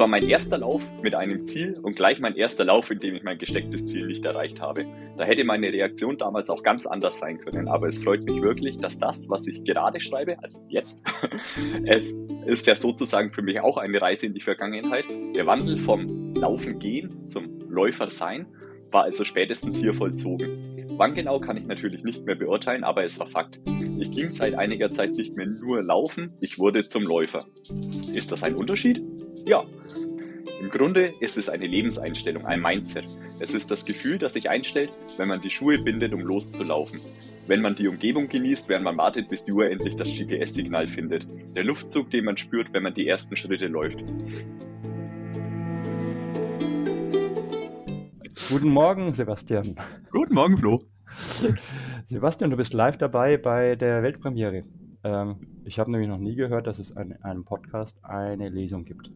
war mein erster Lauf mit einem Ziel und gleich mein erster Lauf, in dem ich mein gestecktes Ziel nicht erreicht habe. Da hätte meine Reaktion damals auch ganz anders sein können, aber es freut mich wirklich, dass das, was ich gerade schreibe, also jetzt, es ist ja sozusagen für mich auch eine Reise in die Vergangenheit. Der Wandel vom Laufen gehen zum Läufer sein war also spätestens hier vollzogen. Wann genau kann ich natürlich nicht mehr beurteilen, aber es war Fakt. Ich ging seit einiger Zeit nicht mehr nur laufen, ich wurde zum Läufer. Ist das ein Unterschied? Ja, im Grunde ist es eine Lebenseinstellung, ein Mindset. Es ist das Gefühl, das sich einstellt, wenn man die Schuhe bindet, um loszulaufen. Wenn man die Umgebung genießt, während man wartet, bis die Uhr endlich das GPS-Signal findet. Der Luftzug, den man spürt, wenn man die ersten Schritte läuft. Guten Morgen, Sebastian. Guten Morgen, Flo. Sebastian, du bist live dabei bei der Weltpremiere. Ähm, ich habe nämlich noch nie gehört, dass es in einem Podcast eine Lesung gibt.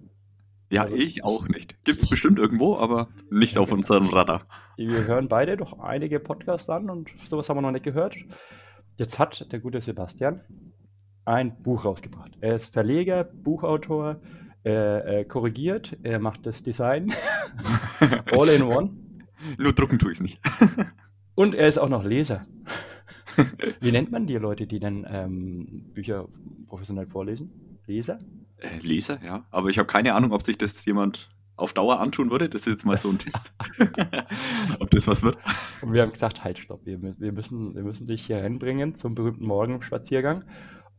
Ja, also, ich auch nicht. Gibt es bestimmt irgendwo, aber nicht auf unserem Radar. Wir hören beide doch einige Podcasts an und sowas haben wir noch nicht gehört. Jetzt hat der gute Sebastian ein Buch rausgebracht. Er ist Verleger, Buchautor, er, er korrigiert, er macht das Design. All in one. Nur drucken tue ich es nicht. und er ist auch noch Leser. Wie nennt man die Leute, die dann ähm, Bücher professionell vorlesen? Leser? Äh, Leser, ja. Aber ich habe keine Ahnung, ob sich das jemand auf Dauer antun würde. Das ist jetzt mal so ein Test. ob das was wird. Und wir haben gesagt, halt, stopp. Wir, wir, müssen, wir müssen dich hier reinbringen zum berühmten Morgenspaziergang.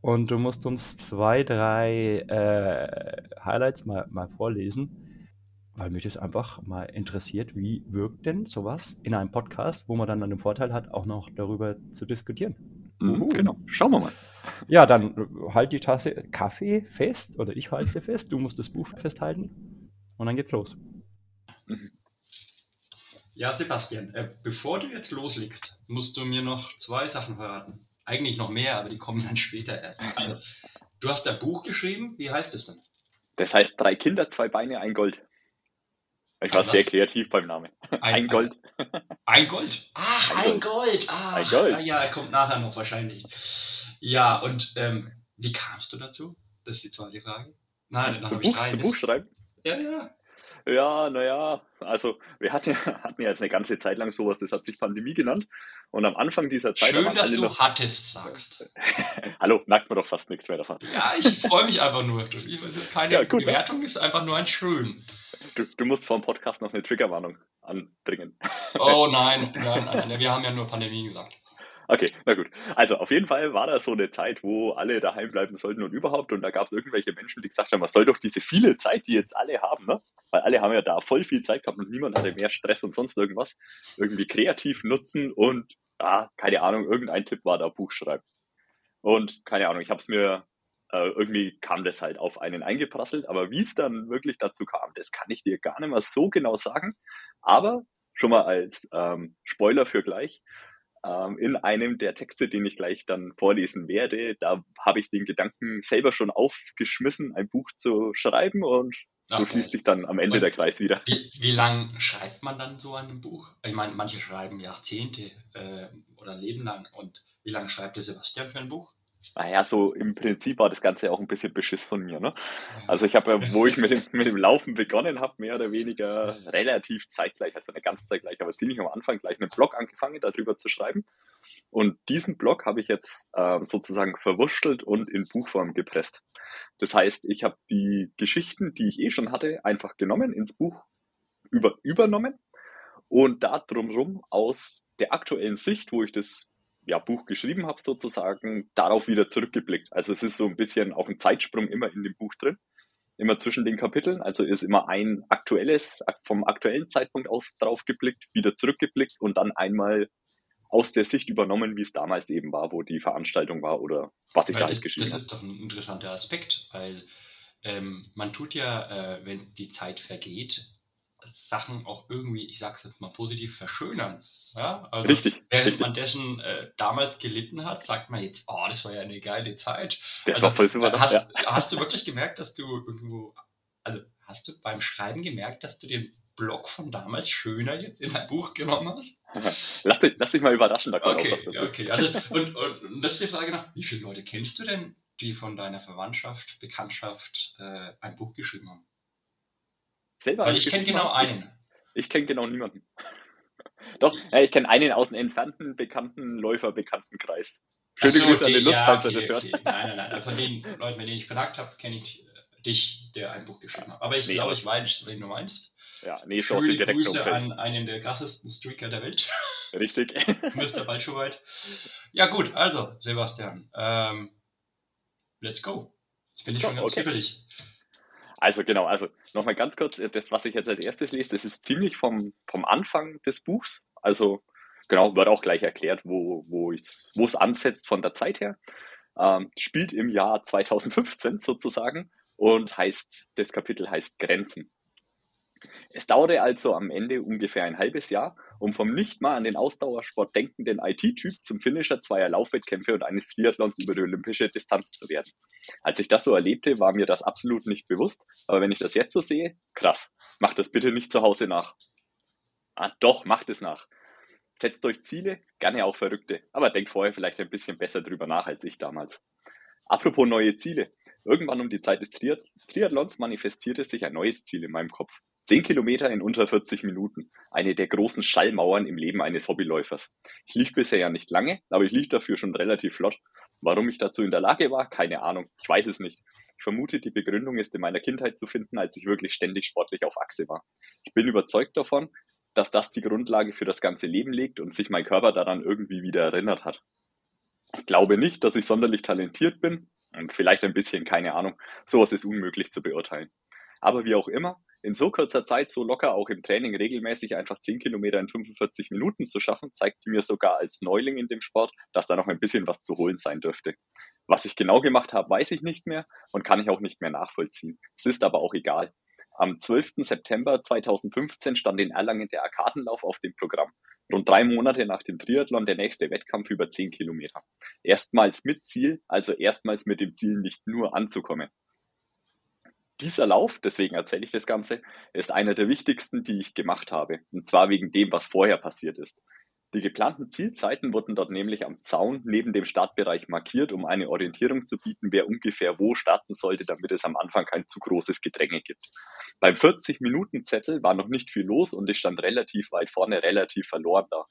Und du musst uns zwei, drei äh, Highlights mal, mal vorlesen, weil mich das einfach mal interessiert, wie wirkt denn sowas in einem Podcast, wo man dann den Vorteil hat, auch noch darüber zu diskutieren. Mhm, genau, schauen wir mal. Ja, dann halt die Tasse Kaffee fest oder ich halte sie fest, du musst das Buch festhalten und dann geht's los. Ja, Sebastian, äh, bevor du jetzt loslegst, musst du mir noch zwei Sachen verraten. Eigentlich noch mehr, aber die kommen dann später erst. Also, du hast ein Buch geschrieben, wie heißt es denn? Das heißt Drei Kinder, zwei Beine, ein Gold. Ich war sehr kreativ beim Namen. Ein, ein Gold. Ein, Gold. Ach, ein, ein Gold. Gold. Ach, ein Gold. Ja, ja, kommt nachher noch wahrscheinlich. Ja, und ähm, wie kamst du dazu? Das ist die zweite Frage. Nein, nach zum, Buch, zum Buch schreiben? Ja, ja. Ja, naja, also wir hatten ja, hatten ja jetzt eine ganze Zeit lang sowas, das hat sich Pandemie genannt. Und am Anfang dieser Zeit. Schön, dass du noch, hattest sagst. Hallo, merkt man doch fast nichts mehr davon. Ja, ich freue mich einfach nur. Das ist keine ja, gut, Bewertung, ja. ist einfach nur ein Schön. Du, du musst vor dem Podcast noch eine Triggerwarnung anbringen. Oh nein, nein, nein, wir haben ja nur Pandemie gesagt. Okay, na gut. Also auf jeden Fall war das so eine Zeit, wo alle daheim bleiben sollten und überhaupt. Und da gab es irgendwelche Menschen, die gesagt haben, was soll doch diese viele Zeit, die jetzt alle haben, ne? Weil alle haben ja da voll viel Zeit gehabt und niemand hatte mehr Stress und sonst irgendwas. Irgendwie kreativ nutzen und, ah, keine Ahnung, irgendein Tipp war da Buch schreiben. Und keine Ahnung, ich habe es mir äh, irgendwie kam das halt auf einen eingeprasselt, aber wie es dann wirklich dazu kam, das kann ich dir gar nicht mehr so genau sagen. Aber schon mal als ähm, Spoiler für gleich, ähm, in einem der Texte, den ich gleich dann vorlesen werde, da habe ich den Gedanken selber schon aufgeschmissen, ein Buch zu schreiben und so okay. schließt sich dann am Ende und der Kreis wieder. Wie, wie lang schreibt man dann so ein Buch? Ich meine, manche schreiben Jahrzehnte äh, oder Leben lang. Und wie lange schreibt der Sebastian für ein Buch? Naja, so im Prinzip war das Ganze auch ein bisschen Beschiss von mir. Ne? Also ich habe ja, wo ich mit dem, mit dem Laufen begonnen habe, mehr oder weniger relativ zeitgleich, also eine ganz zeitgleich, aber ziemlich am Anfang gleich einen Blog angefangen, darüber zu schreiben. Und diesen Blog habe ich jetzt äh, sozusagen verwurschtelt und in Buchform gepresst. Das heißt, ich habe die Geschichten, die ich eh schon hatte, einfach genommen, ins Buch über, übernommen und da drumherum aus der aktuellen Sicht, wo ich das ja, Buch geschrieben habe, sozusagen, darauf wieder zurückgeblickt. Also es ist so ein bisschen auch ein Zeitsprung immer in dem Buch drin, immer zwischen den Kapiteln. Also ist immer ein aktuelles, vom aktuellen Zeitpunkt aus drauf geblickt, wieder zurückgeblickt und dann einmal aus der Sicht übernommen, wie es damals eben war, wo die Veranstaltung war oder was ich weil da das, geschrieben habe. Das ist doch ein interessanter Aspekt, weil ähm, man tut ja, äh, wenn die Zeit vergeht, Sachen auch irgendwie, ich sag's jetzt mal positiv, verschönern. Ja? Also richtig. Während richtig. man dessen äh, damals gelitten hat, sagt man jetzt, oh, das war ja eine geile Zeit. Das also, war voll super. Hast, ja. hast du wirklich gemerkt, dass du irgendwo, also hast du beim Schreiben gemerkt, dass du den Blog von damals schöner jetzt in ein Buch genommen hast? Lass dich, lass dich mal überraschen, da kommt okay, auch was dazu. Okay, also, und, und, und das ist die Frage nach, wie viele Leute kennst du denn, die von deiner Verwandtschaft, Bekanntschaft äh, ein Buch geschrieben haben? Selber Weil ich kenne genau einen. Ich, ich kenne genau niemanden. Doch, ja, ich kenne einen aus dem entfernten, bekannten Läufer, Bekanntenkreis. Schöne so, Grüße an den Lutz, ja, falls okay, er das okay. hört. Nein, nein, nein. Von den Leuten, mit denen ich Kontakt habe, kenne ich äh, dich, der ein Buch geschrieben hat. Aber ich nee, glaube, ich weiß, wen du meinst. Ja, nee, so Schöne Grüße Umfeld. an einen der krassesten Streaker der Welt. Richtig. Mr. Balschowait. Ja, gut, also, Sebastian, ähm, let's go. Jetzt bin ich schon ganz okay. Also genau, also nochmal ganz kurz, das, was ich jetzt als erstes lese, das ist ziemlich vom, vom Anfang des Buchs. Also genau, wird auch gleich erklärt, wo, wo, wo es ansetzt von der Zeit her. Ähm, spielt im Jahr 2015 sozusagen und heißt, das Kapitel heißt Grenzen. Es dauerte also am Ende ungefähr ein halbes Jahr, um vom nicht mal an den Ausdauersport denkenden IT-Typ zum Finisher zweier Laufwettkämpfe und eines Triathlons über die olympische Distanz zu werden. Als ich das so erlebte, war mir das absolut nicht bewusst, aber wenn ich das jetzt so sehe, krass, macht das bitte nicht zu Hause nach. Ah, doch, macht es nach. Setzt euch Ziele, gerne auch verrückte, aber denkt vorher vielleicht ein bisschen besser drüber nach als ich damals. Apropos neue Ziele. Irgendwann um die Zeit des Triathlons manifestierte sich ein neues Ziel in meinem Kopf. Zehn Kilometer in unter 40 Minuten. Eine der großen Schallmauern im Leben eines Hobbyläufers. Ich lief bisher ja nicht lange, aber ich lief dafür schon relativ flott. Warum ich dazu in der Lage war, keine Ahnung. Ich weiß es nicht. Ich vermute, die Begründung ist in meiner Kindheit zu finden, als ich wirklich ständig sportlich auf Achse war. Ich bin überzeugt davon, dass das die Grundlage für das ganze Leben legt und sich mein Körper daran irgendwie wieder erinnert hat. Ich glaube nicht, dass ich sonderlich talentiert bin und vielleicht ein bisschen, keine Ahnung. Sowas ist unmöglich zu beurteilen. Aber wie auch immer, in so kurzer Zeit so locker auch im Training regelmäßig einfach 10 Kilometer in 45 Minuten zu schaffen, zeigt mir sogar als Neuling in dem Sport, dass da noch ein bisschen was zu holen sein dürfte. Was ich genau gemacht habe, weiß ich nicht mehr und kann ich auch nicht mehr nachvollziehen. Es ist aber auch egal. Am 12. September 2015 stand in Erlangen der Arkadenlauf auf dem Programm. Rund drei Monate nach dem Triathlon der nächste Wettkampf über 10 Kilometer. Erstmals mit Ziel, also erstmals mit dem Ziel nicht nur anzukommen. Dieser Lauf, deswegen erzähle ich das Ganze, ist einer der wichtigsten, die ich gemacht habe. Und zwar wegen dem, was vorher passiert ist. Die geplanten Zielzeiten wurden dort nämlich am Zaun neben dem Startbereich markiert, um eine Orientierung zu bieten, wer ungefähr wo starten sollte, damit es am Anfang kein zu großes Gedränge gibt. Beim 40-Minuten-Zettel war noch nicht viel los und ich stand relativ weit vorne, relativ verloren da.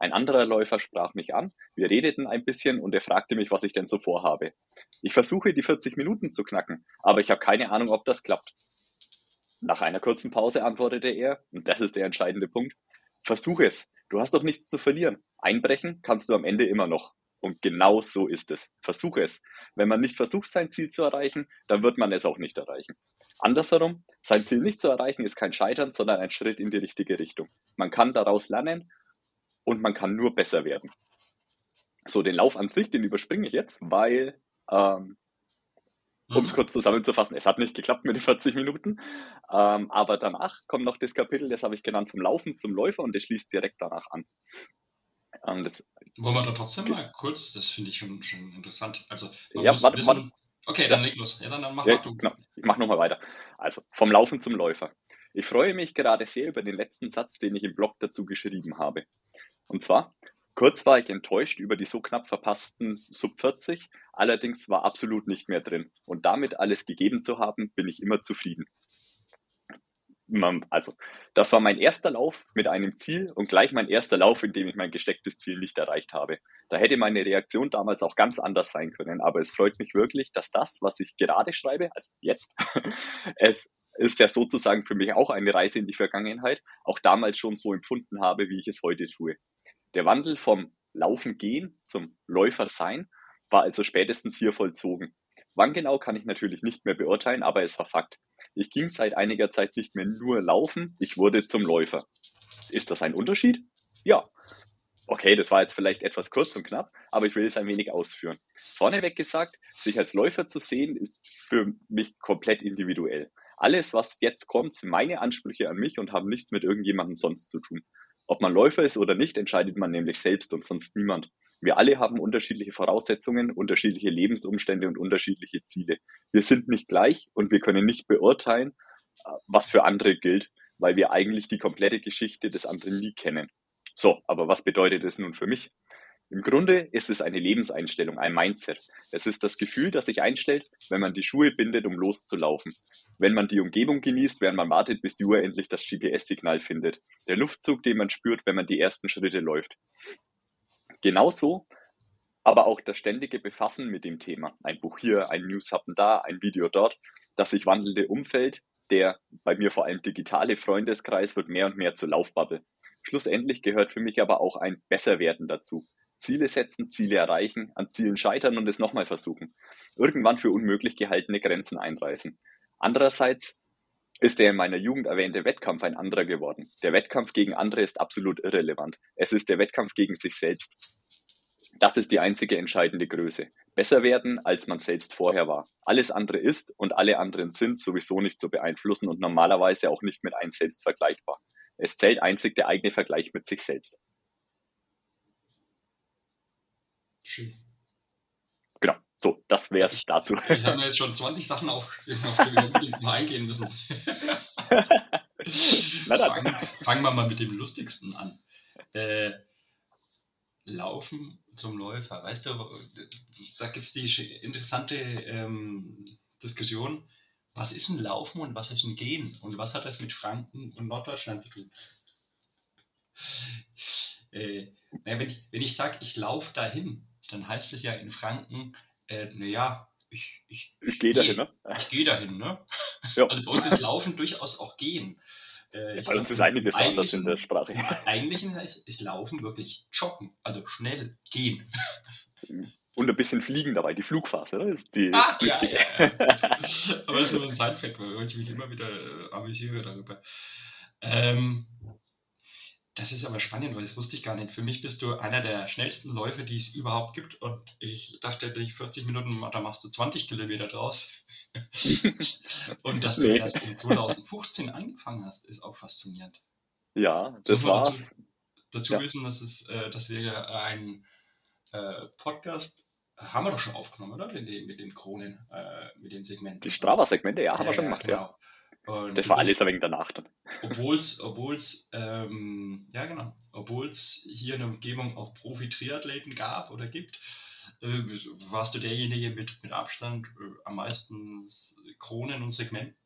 Ein anderer Läufer sprach mich an, wir redeten ein bisschen und er fragte mich, was ich denn so vorhabe. Ich versuche, die 40 Minuten zu knacken, aber ich habe keine Ahnung, ob das klappt. Nach einer kurzen Pause antwortete er, und das ist der entscheidende Punkt, versuche es. Du hast doch nichts zu verlieren. Einbrechen kannst du am Ende immer noch. Und genau so ist es. Versuche es. Wenn man nicht versucht, sein Ziel zu erreichen, dann wird man es auch nicht erreichen. Andersherum, sein Ziel nicht zu erreichen ist kein Scheitern, sondern ein Schritt in die richtige Richtung. Man kann daraus lernen und man kann nur besser werden. So, den Lauf an sich, den überspringe ich jetzt, weil ähm, um es mhm. kurz zusammenzufassen, es hat nicht geklappt mit den 40 Minuten. Ähm, aber danach kommt noch das Kapitel, das habe ich genannt, vom Laufen zum Läufer und das schließt direkt danach an. Ähm, Wollen wir da trotzdem mal kurz, das finde ich schon, schon, interessant. Also, ja, warte, wissen, warte. Okay, dann leg los. Ja, dann, dann mach, ja, du. Genau. Ich mache nochmal weiter. Also, vom Laufen zum Läufer. Ich freue mich gerade sehr über den letzten Satz, den ich im Blog dazu geschrieben habe. Und zwar, Kurz war ich enttäuscht über die so knapp verpassten Sub 40, allerdings war absolut nicht mehr drin. Und damit alles gegeben zu haben, bin ich immer zufrieden. Also, das war mein erster Lauf mit einem Ziel und gleich mein erster Lauf, in dem ich mein gestecktes Ziel nicht erreicht habe. Da hätte meine Reaktion damals auch ganz anders sein können, aber es freut mich wirklich, dass das, was ich gerade schreibe, also jetzt, es ist ja sozusagen für mich auch eine Reise in die Vergangenheit, auch damals schon so empfunden habe, wie ich es heute tue. Der Wandel vom Laufen gehen zum Läufer sein war also spätestens hier vollzogen. Wann genau kann ich natürlich nicht mehr beurteilen, aber es war Fakt. Ich ging seit einiger Zeit nicht mehr nur laufen, ich wurde zum Läufer. Ist das ein Unterschied? Ja. Okay, das war jetzt vielleicht etwas kurz und knapp, aber ich will es ein wenig ausführen. Vorneweg gesagt, sich als Läufer zu sehen, ist für mich komplett individuell. Alles, was jetzt kommt, sind meine Ansprüche an mich und haben nichts mit irgendjemandem sonst zu tun. Ob man Läufer ist oder nicht, entscheidet man nämlich selbst und sonst niemand. Wir alle haben unterschiedliche Voraussetzungen, unterschiedliche Lebensumstände und unterschiedliche Ziele. Wir sind nicht gleich und wir können nicht beurteilen, was für andere gilt, weil wir eigentlich die komplette Geschichte des anderen nie kennen. So, aber was bedeutet das nun für mich? Im Grunde ist es eine Lebenseinstellung, ein Mindset. Es ist das Gefühl, das sich einstellt, wenn man die Schuhe bindet, um loszulaufen. Wenn man die Umgebung genießt, während man wartet, bis die Uhr endlich das GPS-Signal findet. Der Luftzug, den man spürt, wenn man die ersten Schritte läuft. Genauso aber auch das ständige Befassen mit dem Thema. Ein Buch hier, ein Newshappen da, ein Video dort. Das sich wandelnde Umfeld, der bei mir vor allem digitale Freundeskreis wird mehr und mehr zur Laufbubble. Schlussendlich gehört für mich aber auch ein Besserwerden dazu. Ziele setzen, Ziele erreichen, an Zielen scheitern und es nochmal versuchen. Irgendwann für unmöglich gehaltene Grenzen einreißen. Andererseits ist der in meiner Jugend erwähnte Wettkampf ein anderer geworden. Der Wettkampf gegen andere ist absolut irrelevant. Es ist der Wettkampf gegen sich selbst. Das ist die einzige entscheidende Größe. Besser werden, als man selbst vorher war. Alles andere ist und alle anderen sind sowieso nicht zu beeinflussen und normalerweise auch nicht mit einem selbst vergleichbar. Es zählt einzig der eigene Vergleich mit sich selbst. Schön. So, das wäre es dazu. Ich habe mir jetzt schon 20 Sachen aufgeschrieben, auf die wir unbedingt mal eingehen müssen. Fangen, fangen wir mal mit dem Lustigsten an. Äh, Laufen zum Läufer. Weißt du, da gibt es die interessante ähm, Diskussion, was ist ein Laufen und was ist ein Gehen und was hat das mit Franken und Norddeutschland zu tun? Äh, wenn ich, wenn ich sage, ich laufe dahin, dann heißt es ja in Franken, äh, naja, ich, ich, ich, ich gehe dahin, ne? Ich gehe dahin, ne? Ja. Also bei uns ist Laufen durchaus auch Gehen. Äh, Bei uns ist einiges anders in der Sprache. Eigentlich ist, ist Laufen wirklich joggen, also schnell gehen. Und ein bisschen fliegen dabei, die Flugphase, ne? ist die Ach, ja, ja, ja. Aber das ist nur ein Side-Fact, weil ich mich immer wieder äh, amüsiere darüber. Ähm, das ist aber spannend, weil das wusste ich gar nicht. Für mich bist du einer der schnellsten Läufe, die es überhaupt gibt. Und ich dachte, dich 40 Minuten, da machst du 20 Kilometer draus. und dass du nee. erst in 2015 angefangen hast, ist auch faszinierend. Ja, das war's. Dazu, dazu ja. wissen, dass, es, äh, dass wir ein äh, Podcast haben wir doch schon aufgenommen, oder? Mit den, mit den Kronen, äh, mit den Segmenten. Die Strava-Segmente, ja, haben wir schon gemacht, genau. ja. Und das war alles wenig danach dann. Obwohl es, obwohl's, ähm, ja genau, obwohl es hier in der Umgebung auch Profi-Triathleten gab oder gibt, äh, warst du derjenige mit, mit Abstand äh, am meisten Kronen und Segmenten.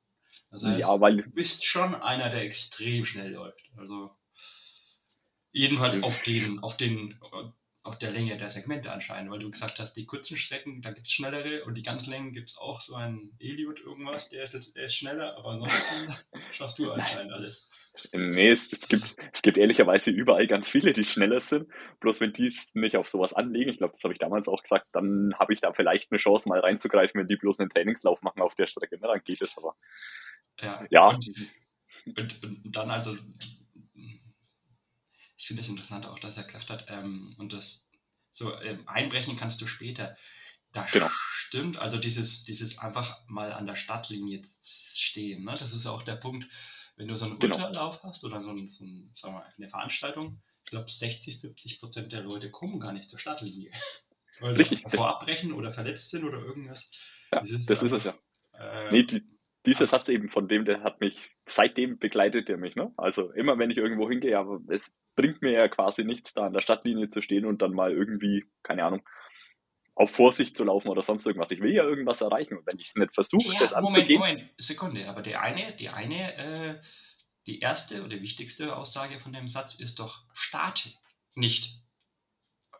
Das heißt, ja, weil, du bist schon einer, der extrem schnell läuft. Also jedenfalls auf den, auf den auf der Länge der Segmente anscheinend, weil du gesagt hast, die kurzen Strecken, da gibt es schnellere und die ganz Längen gibt es auch so einen Eliot irgendwas, der ist, der ist schneller, aber ansonsten schaffst du anscheinend alles. Nee, es, es, gibt, es gibt ehrlicherweise überall ganz viele, die schneller sind. Bloß wenn die es nicht auf sowas anlegen, ich glaube, das habe ich damals auch gesagt, dann habe ich da vielleicht eine Chance, mal reinzugreifen, wenn die bloß einen Trainingslauf machen auf der Strecke. Na, dann geht es aber. Ja. ja. Und, und, und dann also ich finde es interessant auch, dass er gesagt hat, ähm, und das so ähm, einbrechen kannst du später. Das genau. stimmt, also dieses, dieses einfach mal an der Stadtlinie stehen, ne? das ist ja auch der Punkt, wenn du so einen genau. Unterlauf hast oder so, ein, so ein, sagen wir, eine Veranstaltung, ich glaube 60, 70 Prozent der Leute kommen gar nicht zur Stadtlinie. Weil Richtig. Vorabbrechen oder verletzt sind oder irgendwas. Ja, das ist, das ist es ja. Äh, nee, die, dieser Satz eben von dem, der hat mich, seitdem begleitet er mich. Ne? Also immer wenn ich irgendwo hingehe, aber es bringt mir ja quasi nichts, da an der Stadtlinie zu stehen und dann mal irgendwie, keine Ahnung, auf Vorsicht zu laufen oder sonst irgendwas. Ich will ja irgendwas erreichen und wenn ich nicht versuche, ja, das Moment, anzugehen. Moment, Sekunde, aber der eine, die eine, äh, die erste oder wichtigste Aussage von dem Satz ist doch starte. Nicht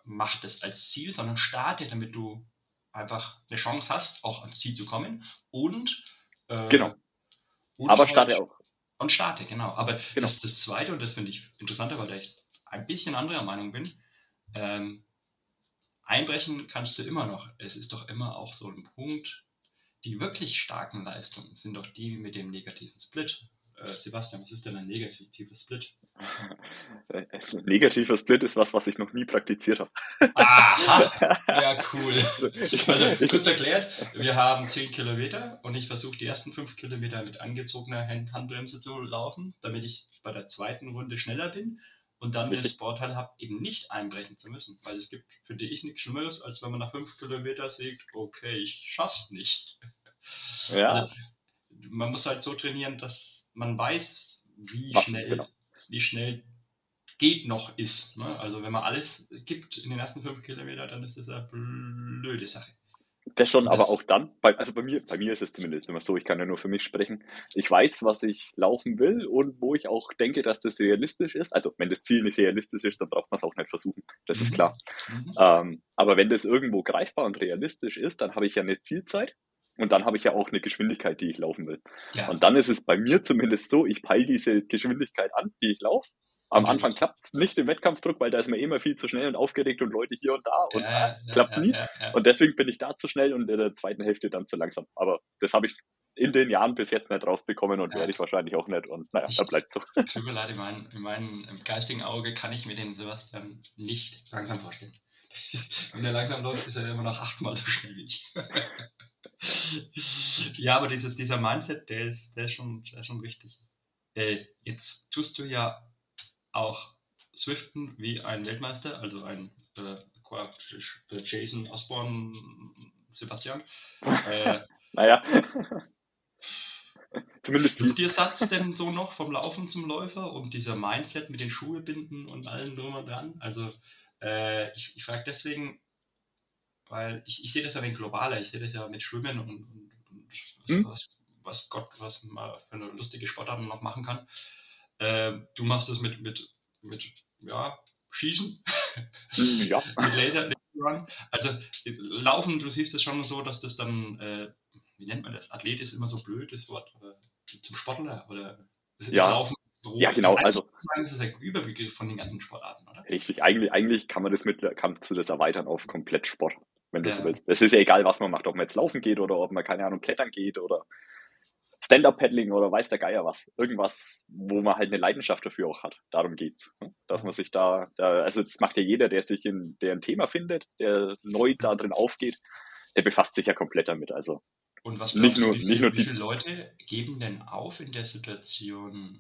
mach das als Ziel, sondern starte, damit du einfach eine Chance hast, auch ans Ziel zu kommen und äh, genau. Aber starte auch. Und starte, genau. Aber genau. Das, das Zweite, und das finde ich interessanter, weil ich ein bisschen anderer Meinung bin, ähm, einbrechen kannst du immer noch. Es ist doch immer auch so ein Punkt, die wirklich starken Leistungen sind doch die mit dem negativen Split. Äh, Sebastian, was ist denn ein negativer Split? Ein negativer Split ist was, was ich noch nie praktiziert habe. Aha, ja cool. Also kurz erklärt, wir haben 10 Kilometer und ich versuche die ersten 5 Kilometer mit angezogener Handbremse zu laufen, damit ich bei der zweiten Runde schneller bin und dann den Vorteil habe, eben nicht einbrechen zu müssen. Weil es gibt, finde ich, nichts Schlimmeres, als wenn man nach 5 Kilometern sieht, okay, ich schaff's nicht. Ja. Also, man muss halt so trainieren, dass man weiß, wie Was, schnell, genau. wie schnell geht noch ist. Ne? Also wenn man alles gibt in den ersten fünf Kilometern, dann ist das eine blöde Sache. Das schon, das, aber auch dann, bei, also bei mir, bei mir ist es zumindest immer so, ich kann ja nur für mich sprechen. Ich weiß, was ich laufen will und wo ich auch denke, dass das realistisch ist. Also wenn das Ziel nicht realistisch ist, dann braucht man es auch nicht versuchen. Das mhm. ist klar. Mhm. Ähm, aber wenn das irgendwo greifbar und realistisch ist, dann habe ich ja eine Zielzeit und dann habe ich ja auch eine Geschwindigkeit, die ich laufen will. Ja. Und dann ist es bei mir zumindest so, ich peile diese Geschwindigkeit an, die ich laufe am Anfang klappt es nicht im Wettkampfdruck, weil da ist man immer viel zu schnell und aufgeregt und Leute hier und da und ja, ja, klappt ja, nie. Und deswegen bin ich da zu schnell und in der zweiten Hälfte dann zu langsam. Aber das habe ich in den Jahren bis jetzt nicht rausbekommen und werde ich wahrscheinlich auch nicht. Und naja, da bleibt so. Tut mir leid, in, mein, in meinem geistigen Auge kann ich mir den Sebastian nicht langsam vorstellen. Wenn er langsam läuft, ist er immer noch achtmal so schnell wie ich. ja, aber dieser, dieser Mindset, der ist, der ist, schon, der ist schon richtig. Äh, jetzt tust du ja auch Swiften wie ein Weltmeister, also ein äh, äh Jason Osborne Sebastian. Äh, naja. Zumindest Stimmt dir Satz denn so noch vom Laufen zum Läufer und dieser Mindset mit den Schuhe binden und allem drum und dran? Also äh, ich, ich frage deswegen, weil ich, ich sehe das ja ein globaler, ich sehe das ja mit Schwimmen und, und, und was, hm? was, was, Gott, was man für eine lustige Sportart noch machen kann. Äh, du machst das mit, mit, mit ja, Schießen. Hm, ja. mit Laser, Run. Also Laufen, du siehst das schon so, dass das dann, äh, wie nennt man das? Athlet ist immer so blöd, das Wort. Oder zum Sportler oder ja. Laufen. So ja, genau. Also, das ist der Überbegriff von den ganzen Sportarten, oder? Richtig. Eigentlich, eigentlich kann man das mit, kannst du das erweitern auf komplett Sport, wenn du ja. so willst. Es ist ja egal, was man macht, ob man jetzt laufen geht oder ob man, keine Ahnung, klettern geht oder Stand-Up-Paddling oder weiß der Geier was. Irgendwas, wo man halt eine Leidenschaft dafür auch hat. Darum geht's. Ne? Dass man sich da, da, also das macht ja jeder, der sich in, der ein Thema findet, der neu da drin aufgeht, der befasst sich ja komplett damit. Also und was nicht nur, du, wie, nicht nur wie viele Leute geben denn auf in der Situation?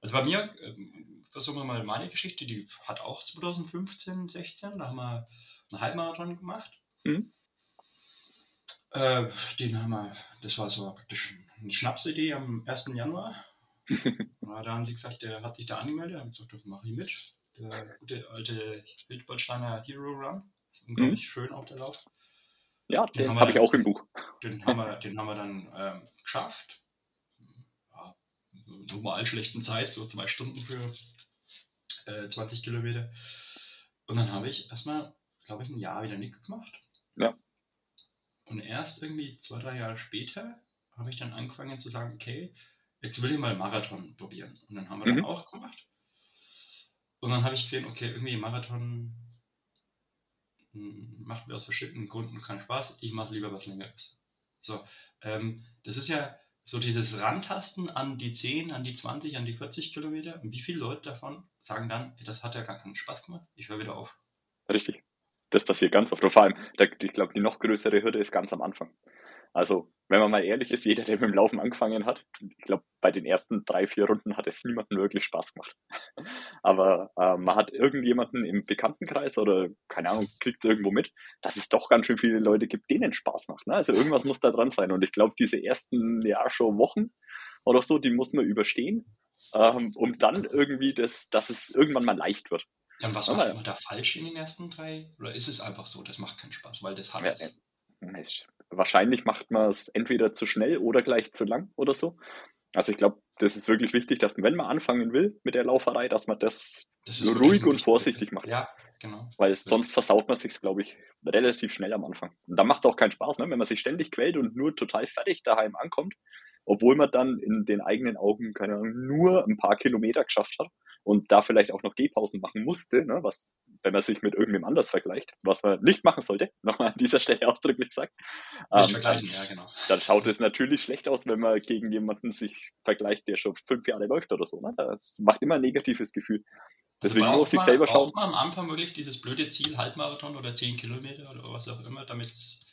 Also bei mir, ähm, versuchen wir mal meine Geschichte, die hat auch 2015, 16, da haben wir einen Halbmarathon gemacht. Mhm. Äh, den haben wir, das war so praktisch eine Schnapsidee am 1. Januar. da haben sie gesagt, der hat sich da angemeldet, haben gesagt, das mache ich mit. Der gute alte Wildbaldsteiner Hero Run. Ist unglaublich mhm. schön auf der Lauf. Ja, den, den habe hab ich auch im Buch. Den haben wir, den haben wir dann ähm, geschafft. Ja, normal schlechten Zeit, so zwei Stunden für äh, 20 Kilometer. Und dann habe ich erstmal, glaube ich, ein Jahr wieder nichts gemacht. Ja. Und erst irgendwie zwei, drei Jahre später habe ich dann angefangen zu sagen, okay, jetzt will ich mal Marathon probieren. Und dann haben wir mhm. dann auch gemacht. Und dann habe ich gesehen, okay, irgendwie Marathon hm, macht mir aus verschiedenen Gründen keinen Spaß. Ich mache lieber was Längeres. So, ähm, das ist ja so dieses Rantasten an die 10, an die 20, an die 40 Kilometer. Und wie viele Leute davon sagen dann, das hat ja gar keinen Spaß gemacht, ich höre wieder auf. Richtig das passiert ganz oft. Und vor allem, ich glaube, die noch größere Hürde ist ganz am Anfang. Also, wenn man mal ehrlich ist, jeder, der mit dem Laufen angefangen hat, ich glaube, bei den ersten drei, vier Runden hat es niemandem wirklich Spaß gemacht. Aber äh, man hat irgendjemanden im Bekanntenkreis oder, keine Ahnung, kriegt es irgendwo mit, dass es doch ganz schön viele Leute gibt, denen Spaß macht. Ne? Also irgendwas muss da dran sein. Und ich glaube, diese ersten, ja, schon Wochen oder so, die muss man überstehen, ähm, um dann irgendwie das, dass es irgendwann mal leicht wird. Dann was macht man da falsch in den ersten drei? Oder ist es einfach so, das macht keinen Spaß, weil das hat ja, es? Äh, wahrscheinlich macht man es entweder zu schnell oder gleich zu lang oder so. Also ich glaube, das ist wirklich wichtig, dass wenn man anfangen will mit der Lauferei, dass man das, das ruhig und vorsichtig macht. Ja, genau. Weil sonst versaut man sich, glaube ich, relativ schnell am Anfang. Und dann macht es auch keinen Spaß, ne? wenn man sich ständig quält und nur total fertig daheim ankommt, obwohl man dann in den eigenen Augen, keine Ahnung, nur ein paar Kilometer geschafft hat und da vielleicht auch noch Gehpausen machen musste, ne, was, wenn man sich mit irgendwem anders vergleicht, was man nicht machen sollte, nochmal an dieser Stelle ausdrücklich gesagt, ähm, vergleichen, ja, genau. dann schaut es natürlich schlecht aus, wenn man gegen jemanden sich vergleicht, der schon fünf Jahre läuft oder so. Ne? Das macht immer ein negatives Gefühl. Also Deswegen also auf sich selber schauen. man am Anfang wirklich dieses blöde Ziel, Halbmarathon oder zehn Kilometer oder was auch immer, damit es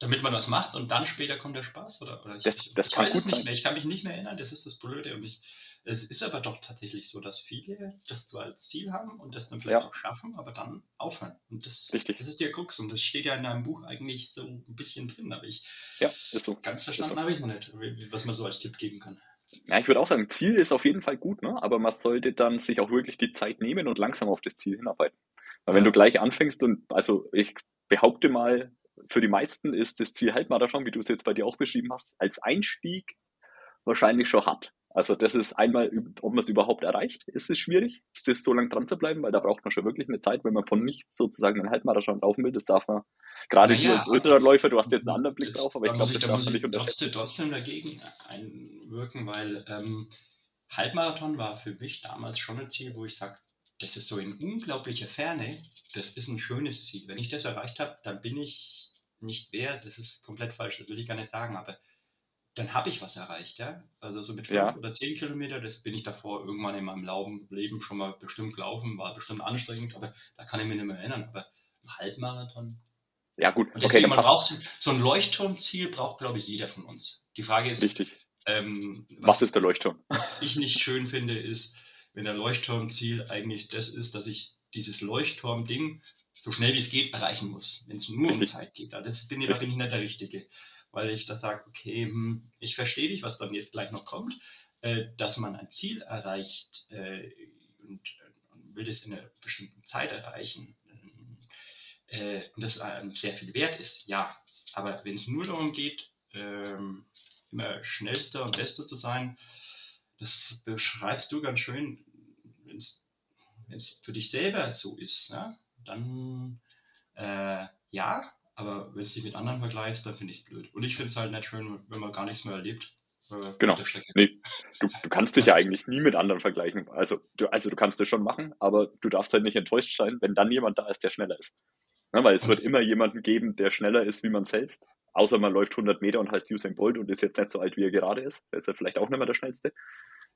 damit man das macht und dann später kommt der Spaß? Oder, oder ich, das, das kann gut sein. Ich kann mich nicht mehr erinnern, das ist das Blöde. Und ich, es ist aber doch tatsächlich so, dass viele das so als Ziel haben und das dann vielleicht ja. auch schaffen, aber dann aufhören. Und das, Richtig. das ist der Krux und das steht ja in deinem Buch eigentlich so ein bisschen drin, aber ich ja, ist so. ganz verstanden so. habe ich noch nicht, was man so als Tipp geben kann. Ja, ich würde auch sagen, Ziel ist auf jeden Fall gut, ne? aber man sollte dann sich auch wirklich die Zeit nehmen und langsam auf das Ziel hinarbeiten. Weil wenn du gleich anfängst und, also ich behaupte mal, für die meisten ist das Ziel Halbmarathon, wie du es jetzt bei dir auch beschrieben hast, als Einstieg wahrscheinlich schon hart. Also das ist einmal, ob man es überhaupt erreicht, ist es schwierig, ist es so lange dran zu bleiben, weil da braucht man schon wirklich eine Zeit, wenn man von nichts sozusagen einen Halbmarathon laufen will. Das darf man, gerade Naja, du als Ultraläufer, du hast jetzt einen anderen Blick drauf, aber ich glaube, muss das da darf man ich nicht unterschätzen. trotzdem, trotzdem dagegen einwirken, weil ähm, Halbmarathon war für mich damals schon ein Ziel, wo ich sage, das ist so in unglaublicher Ferne, das ist ein schönes Ziel. Wenn ich das erreicht habe, dann bin ich nicht wer, das ist komplett falsch, das will ich gar nicht sagen, aber dann habe ich was erreicht, ja. Also so mit fünf Ja. oder zehn Kilometer, das bin ich davor irgendwann in meinem Leben schon mal bestimmt gelaufen, war bestimmt anstrengend, aber da kann ich mich nicht mehr erinnern. Aber ein Halbmarathon, Ja gut, und okay, deswegen, man braucht so- so ein Leuchtturmziel, braucht, glaube ich, jeder von uns. Die Frage ist, Richtig. ähm, Was ist der Leuchtturm? was ich nicht schön finde, ist, wenn der Leuchtturmziel eigentlich das ist, dass ich dieses Leuchtturm-Ding so schnell wie es geht erreichen muss, wenn es nur um Richtig. Zeit geht. Da, das bin, ich- da bin ich nicht der Richtige, weil ich da sage, okay, hm, ich verstehe dich, was dann jetzt gleich noch kommt, äh, dass man ein Ziel erreicht äh, und, und will das in einer bestimmten Zeit erreichen äh, und das einem sehr viel wert ist, ja. Aber wenn es nur darum geht, ähm, immer schnellster und bester zu sein, das beschreibst du ganz schön, wenn es für dich selber so ist, ne? dann äh, ja, aber wenn es dich mit anderen vergleicht, dann finde ich es blöd. Und ich finde es halt nicht schön, wenn man gar nichts mehr erlebt. äh, Genau. Nee, du, du kannst dich ja eigentlich nie mit anderen vergleichen. Also du, also du kannst das schon machen, aber du darfst halt nicht enttäuscht sein, wenn dann jemand da ist, der schneller ist. Ne, weil es wird immer jemanden geben, der schneller ist wie man selbst. Außer man läuft 100 Meter und heißt Usain Bolt und ist jetzt nicht so alt, wie er gerade ist. Der ist ja vielleicht auch nicht mehr der Schnellste.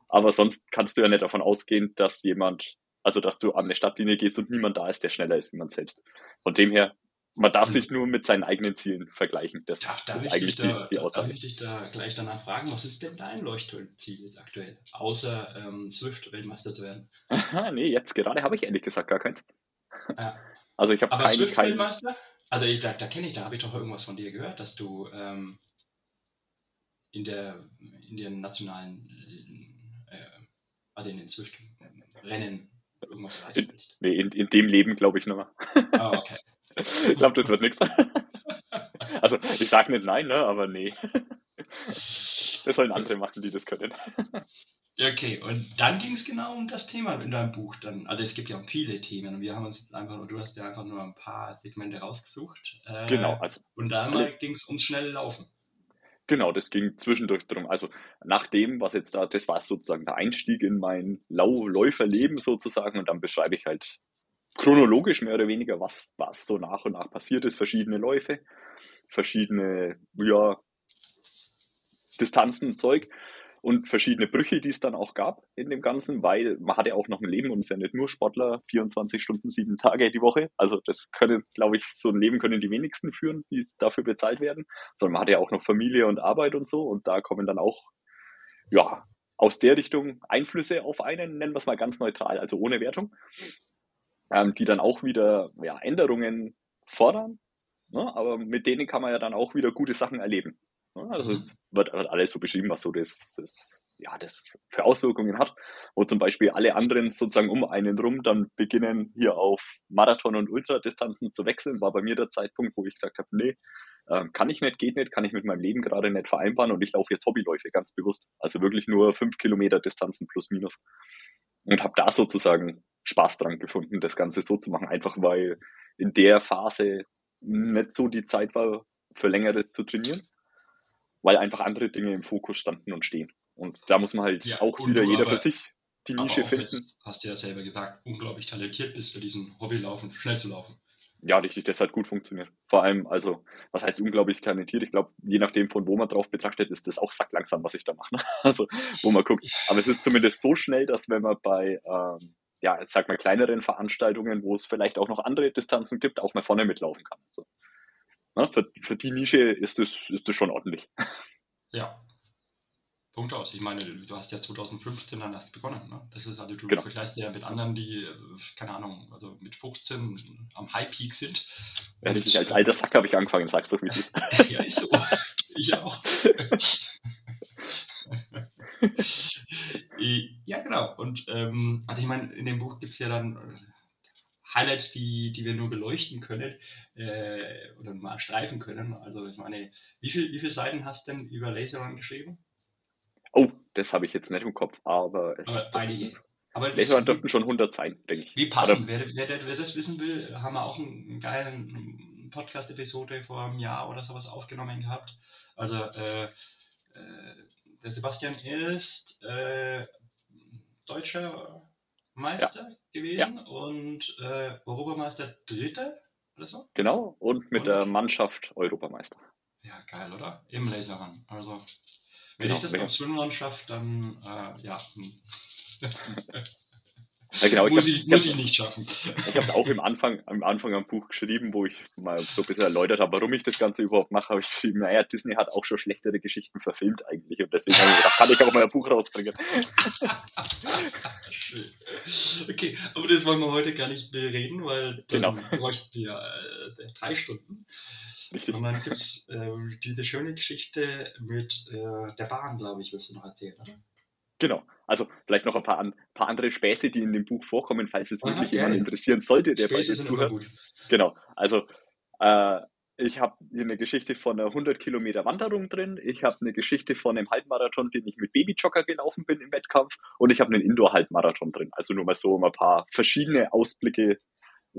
Aber sonst kannst du ja nicht davon ausgehen, dass jemand, also dass du an eine Stadtlinie gehst und niemand da ist, der schneller ist wie man selbst. Von dem her, man darf sich nur mit seinen eigenen Zielen vergleichen. Das, Darf, darf, ist ich eigentlich da, die, die darf Aussage. ich dich da gleich danach fragen, was ist denn dein Leuchtturmziel jetzt aktuell? Außer ähm, Swift-Weltmeister zu werden. nee, jetzt gerade habe ich ehrlich gesagt gar keins. Ja. Also ich habe keinen, Swift-Weltmeister? Also ich, da, da kenne ich, da habe ich doch irgendwas von dir gehört, dass du ähm, in der in den nationalen äh, also in den Swift-Rennen irgendwas erreichen willst. nee, in, in dem Leben glaube ich mehr. Ah, okay. Ich glaube, das wird nichts. Also ich sage nicht nein, ne, aber nee. Das sollen andere machen, die das können. Okay, und dann ging es genau um das Thema in deinem Buch. Dann, also es gibt ja viele Themen und wir haben uns jetzt einfach, du hast ja einfach nur ein paar Segmente rausgesucht. Äh, Genau, also Und da ging es ums schnelle Laufen. Genau, das ging zwischendurch drum. Also nach dem, was jetzt da, das war sozusagen der Einstieg in mein Lau Läuferleben sozusagen und dann beschreibe ich halt chronologisch mehr oder weniger, was, was so nach und nach passiert ist, verschiedene Läufe, verschiedene, ja, Distanzen und Zeug und verschiedene Brüche, die es dann auch gab in dem Ganzen, weil man hat ja auch noch ein Leben und ist ja nicht nur Sportler, 24 Stunden, sieben Tage die Woche. Also das können, glaube ich, so ein Leben können die wenigsten führen, die dafür bezahlt werden sondern man hat ja auch noch Familie und Arbeit und so und da kommen dann auch, ja, aus der Richtung Einflüsse auf einen, nennen wir es mal ganz neutral, also ohne Wertung, ähm, die dann auch wieder ja, Änderungen fordern, ne? aber mit denen kann man ja dann auch wieder gute Sachen erleben. Also es wird, wird alles so beschrieben, was so das, das, ja, das für Auswirkungen hat, wo zum Beispiel alle anderen sozusagen um einen rum dann beginnen, hier auf Marathon- und Ultradistanzen zu wechseln, war bei mir der Zeitpunkt, wo ich gesagt habe, nee, ähm, kann ich nicht, geht nicht, kann ich mit meinem Leben gerade nicht vereinbaren und ich laufe jetzt Hobbyläufe ganz bewusst. Also wirklich nur fünf Kilometer Distanzen plus minus. Und habe da sozusagen Spaß dran gefunden, das Ganze so zu machen, einfach weil in der Phase nicht so die Zeit war, für längeres zu trainieren, weil einfach andere Dinge im Fokus standen und stehen. Und da muss man halt Ja, auch wieder jeder für sich die Nische finden. hast du ja selber gesagt, unglaublich talentiert bist für diesen Hobbylaufen, schnell zu laufen. Ja, richtig, das hat gut funktioniert. Vor allem, also, was heißt unglaublich talentiert? Ich glaube, je nachdem, von wo man drauf betrachtet, ist das auch sacklangsam, was ich da mache. ne? Also, wo man guckt. Aber es ist zumindest so schnell, dass wenn man bei, ähm, ja, sag mal, kleineren Veranstaltungen, wo es vielleicht auch noch andere Distanzen gibt, auch mal vorne mitlaufen kann. Also, ne, für, für die Nische ist das, ist das schon ordentlich. Ja. Punkt aus. Ich meine, du hast ja 2015 dann erst begonnen. Ne? Das ist also, du Genau. vergleichst ja mit anderen, die, äh, keine Ahnung, also mit 15 am High Peak sind. Ja, Und, richtig, als äh, alter Sack habe ich angefangen, sag's doch, wie es ist. ja, ist so. ich auch. ja, genau. Und ähm, also ich meine, in dem Buch gibt es ja dann Highlights, die, die wir nur beleuchten können äh, oder mal streifen können. Also ich meine, wie, viel, wie viele Seiten hast du denn über Laserrun geschrieben? Oh, das habe ich jetzt nicht im Kopf, aber es aber einige. Aber Laserrun dürften schon 100 sein, denke ich. Wie passend. Wer, wer, wer, das wissen will, haben wir auch einen, geilen Podcast-Episode vor einem Jahr oder sowas aufgenommen gehabt. Also äh, äh, der Sebastian ist äh, Deutscher Meister ja. gewesen ja. und äh, Europameister Dritter oder so. Genau, und mit und, der Mannschaft Europameister. Ja, geil, oder? Im Laserrun. Also, wenn genau, ich das beim Swimrun schaffe, dann äh, ja. Ja, genau. muss ich, ich, muss ich nicht schaffen. Ich habe es auch im Anfang, am Anfang am Buch geschrieben, wo ich mal so ein bisschen erläutert habe, warum ich das Ganze überhaupt mache, habe ich geschrieben, naja, Disney hat auch schon schlechtere Geschichten verfilmt eigentlich und deswegen habe ich gedacht, kann ich auch mal ein Buch rausbringen. Schön. Okay, aber das wollen wir heute gar nicht bereden, weil dann genau. bräuchten wir äh, drei Stunden. Richtig. Und dann gibt es äh, diese schöne Geschichte mit äh, der Bahn, glaube ich, willst du noch erzählen, oder? Genau. Also vielleicht noch ein paar, ein paar andere Späße, die in dem Buch vorkommen, falls es Aha, wirklich jemand interessieren sollte, der Späße bei dir zuhört. Genau. Also äh, ich habe hier eine Geschichte von einer 100 Kilometer Wanderung drin. Ich habe eine Geschichte von einem Halbmarathon, den ich mit Babyjogger gelaufen bin im Wettkampf. Und ich habe einen Indoor-Halbmarathon drin. Also nur mal so um ein paar verschiedene Ausblicke,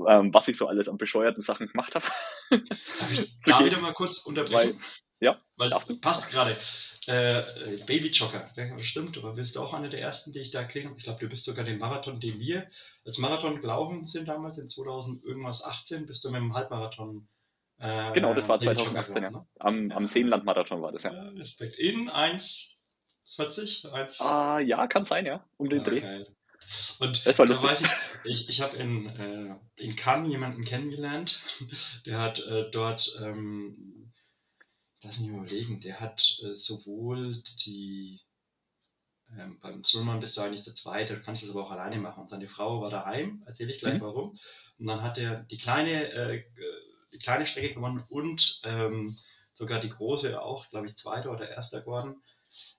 ähm, was ich so alles an bescheuerten Sachen gemacht habe. Darf ich da wieder mal kurz unterbrechen? Weil, ja, weil passt gerade. Äh, Babyjogger, stimmt, aber bist du auch einer der ersten, die ich da erkläre? Ich glaube, du bist sogar den Marathon, den wir als Marathon gelaufen sind damals in 2000 irgendwas 18, bist du mit dem Halbmarathon. Äh, genau, das war 2018, ja. Am, am Seenland-Marathon war das, ja. Respekt. In 1,40? 1... Ah, ja, kann sein, ja. Um den ah, Dreh. Geil. Und das war da weiß ich, ich, ich habe in, äh, in Cannes jemanden kennengelernt, der hat äh, dort ähm, lass mich überlegen, der hat äh, sowohl die, ähm, beim Swimrun bist du eigentlich zu zweit, du kannst das aber auch alleine machen. Und seine Frau war daheim, erzähle ich gleich mhm. warum. Und dann hat er die kleine, äh, die kleine Strecke gewonnen und ähm, sogar die große auch, glaube ich, zweiter oder erster geworden.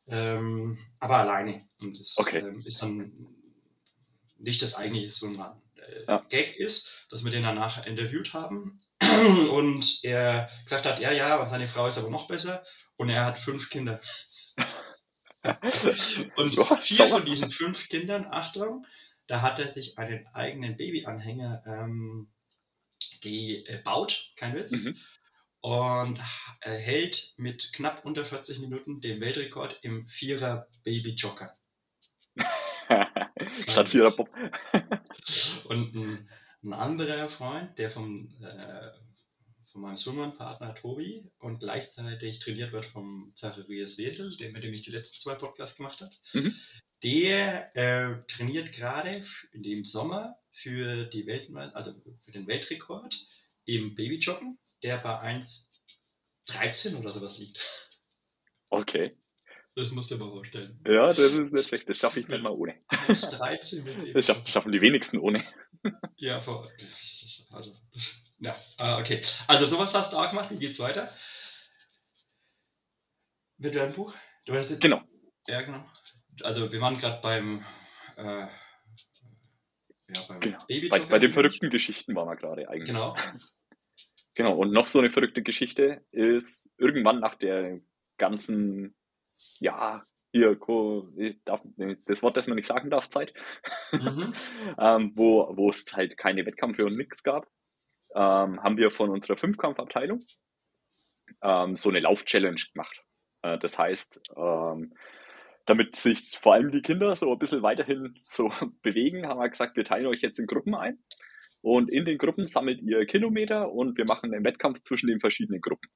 Ähm, aber alleine. Und das okay. ähm, ist dann nicht das eigentliche Swimrun. Äh, ja. Gag ist, dass wir den danach interviewt haben und er gesagt hat, ja, ja, und seine Frau ist aber noch besser und er hat fünf Kinder. und vier von diesen fünf Kindern, Achtung, da hat er sich einen eigenen Babyanhänger ähm, gebaut, kein Witz, mhm. und hält mit knapp unter 40 Minuten den Weltrekord im Vierer Baby Jogger. Statt Vierer Pop. und ein ein anderer Freund, der vom, äh, von meinem Swimmerpartner Tobi und gleichzeitig trainiert wird vom Zacharias Wedel, der mit dem ich die letzten zwei Podcasts gemacht habe, mhm. der äh, trainiert gerade in dem Sommer für, die Welt, also für den Weltrekord im Babyjoggen, der bei 1,13 oder sowas liegt. Okay. Das musst du dir mal vorstellen. Ja, das ist nicht schlecht. Das schaffe ich nicht mal ohne. 13 mit Das schaffen die wenigsten ohne. Ja, vor, also, ja, ah, okay. Also sowas hast du auch gemacht. Wie geht's weiter? Mit deinem Buch? Genau. Ja, genau. Also wir waren gerade beim, äh, ja, beim genau. Baby bei, bei den verrückten Geschichten waren wir gerade eigentlich. Genau. Genau, und noch so eine verrückte Geschichte ist irgendwann nach der ganzen ja, hier, darf, das Wort, das man nicht sagen darf, Zeit, mhm. ähm, wo, wo es halt keine Wettkämpfe und nichts gab, ähm, haben wir von unserer Fünfkampfabteilung ähm, so eine Lauf-Challenge gemacht. Äh, das heißt, ähm, damit sich vor allem die Kinder so ein bisschen weiterhin so bewegen, haben wir gesagt, wir teilen euch jetzt in Gruppen ein. Und in den Gruppen sammelt ihr Kilometer und wir machen einen Wettkampf zwischen den verschiedenen Gruppen.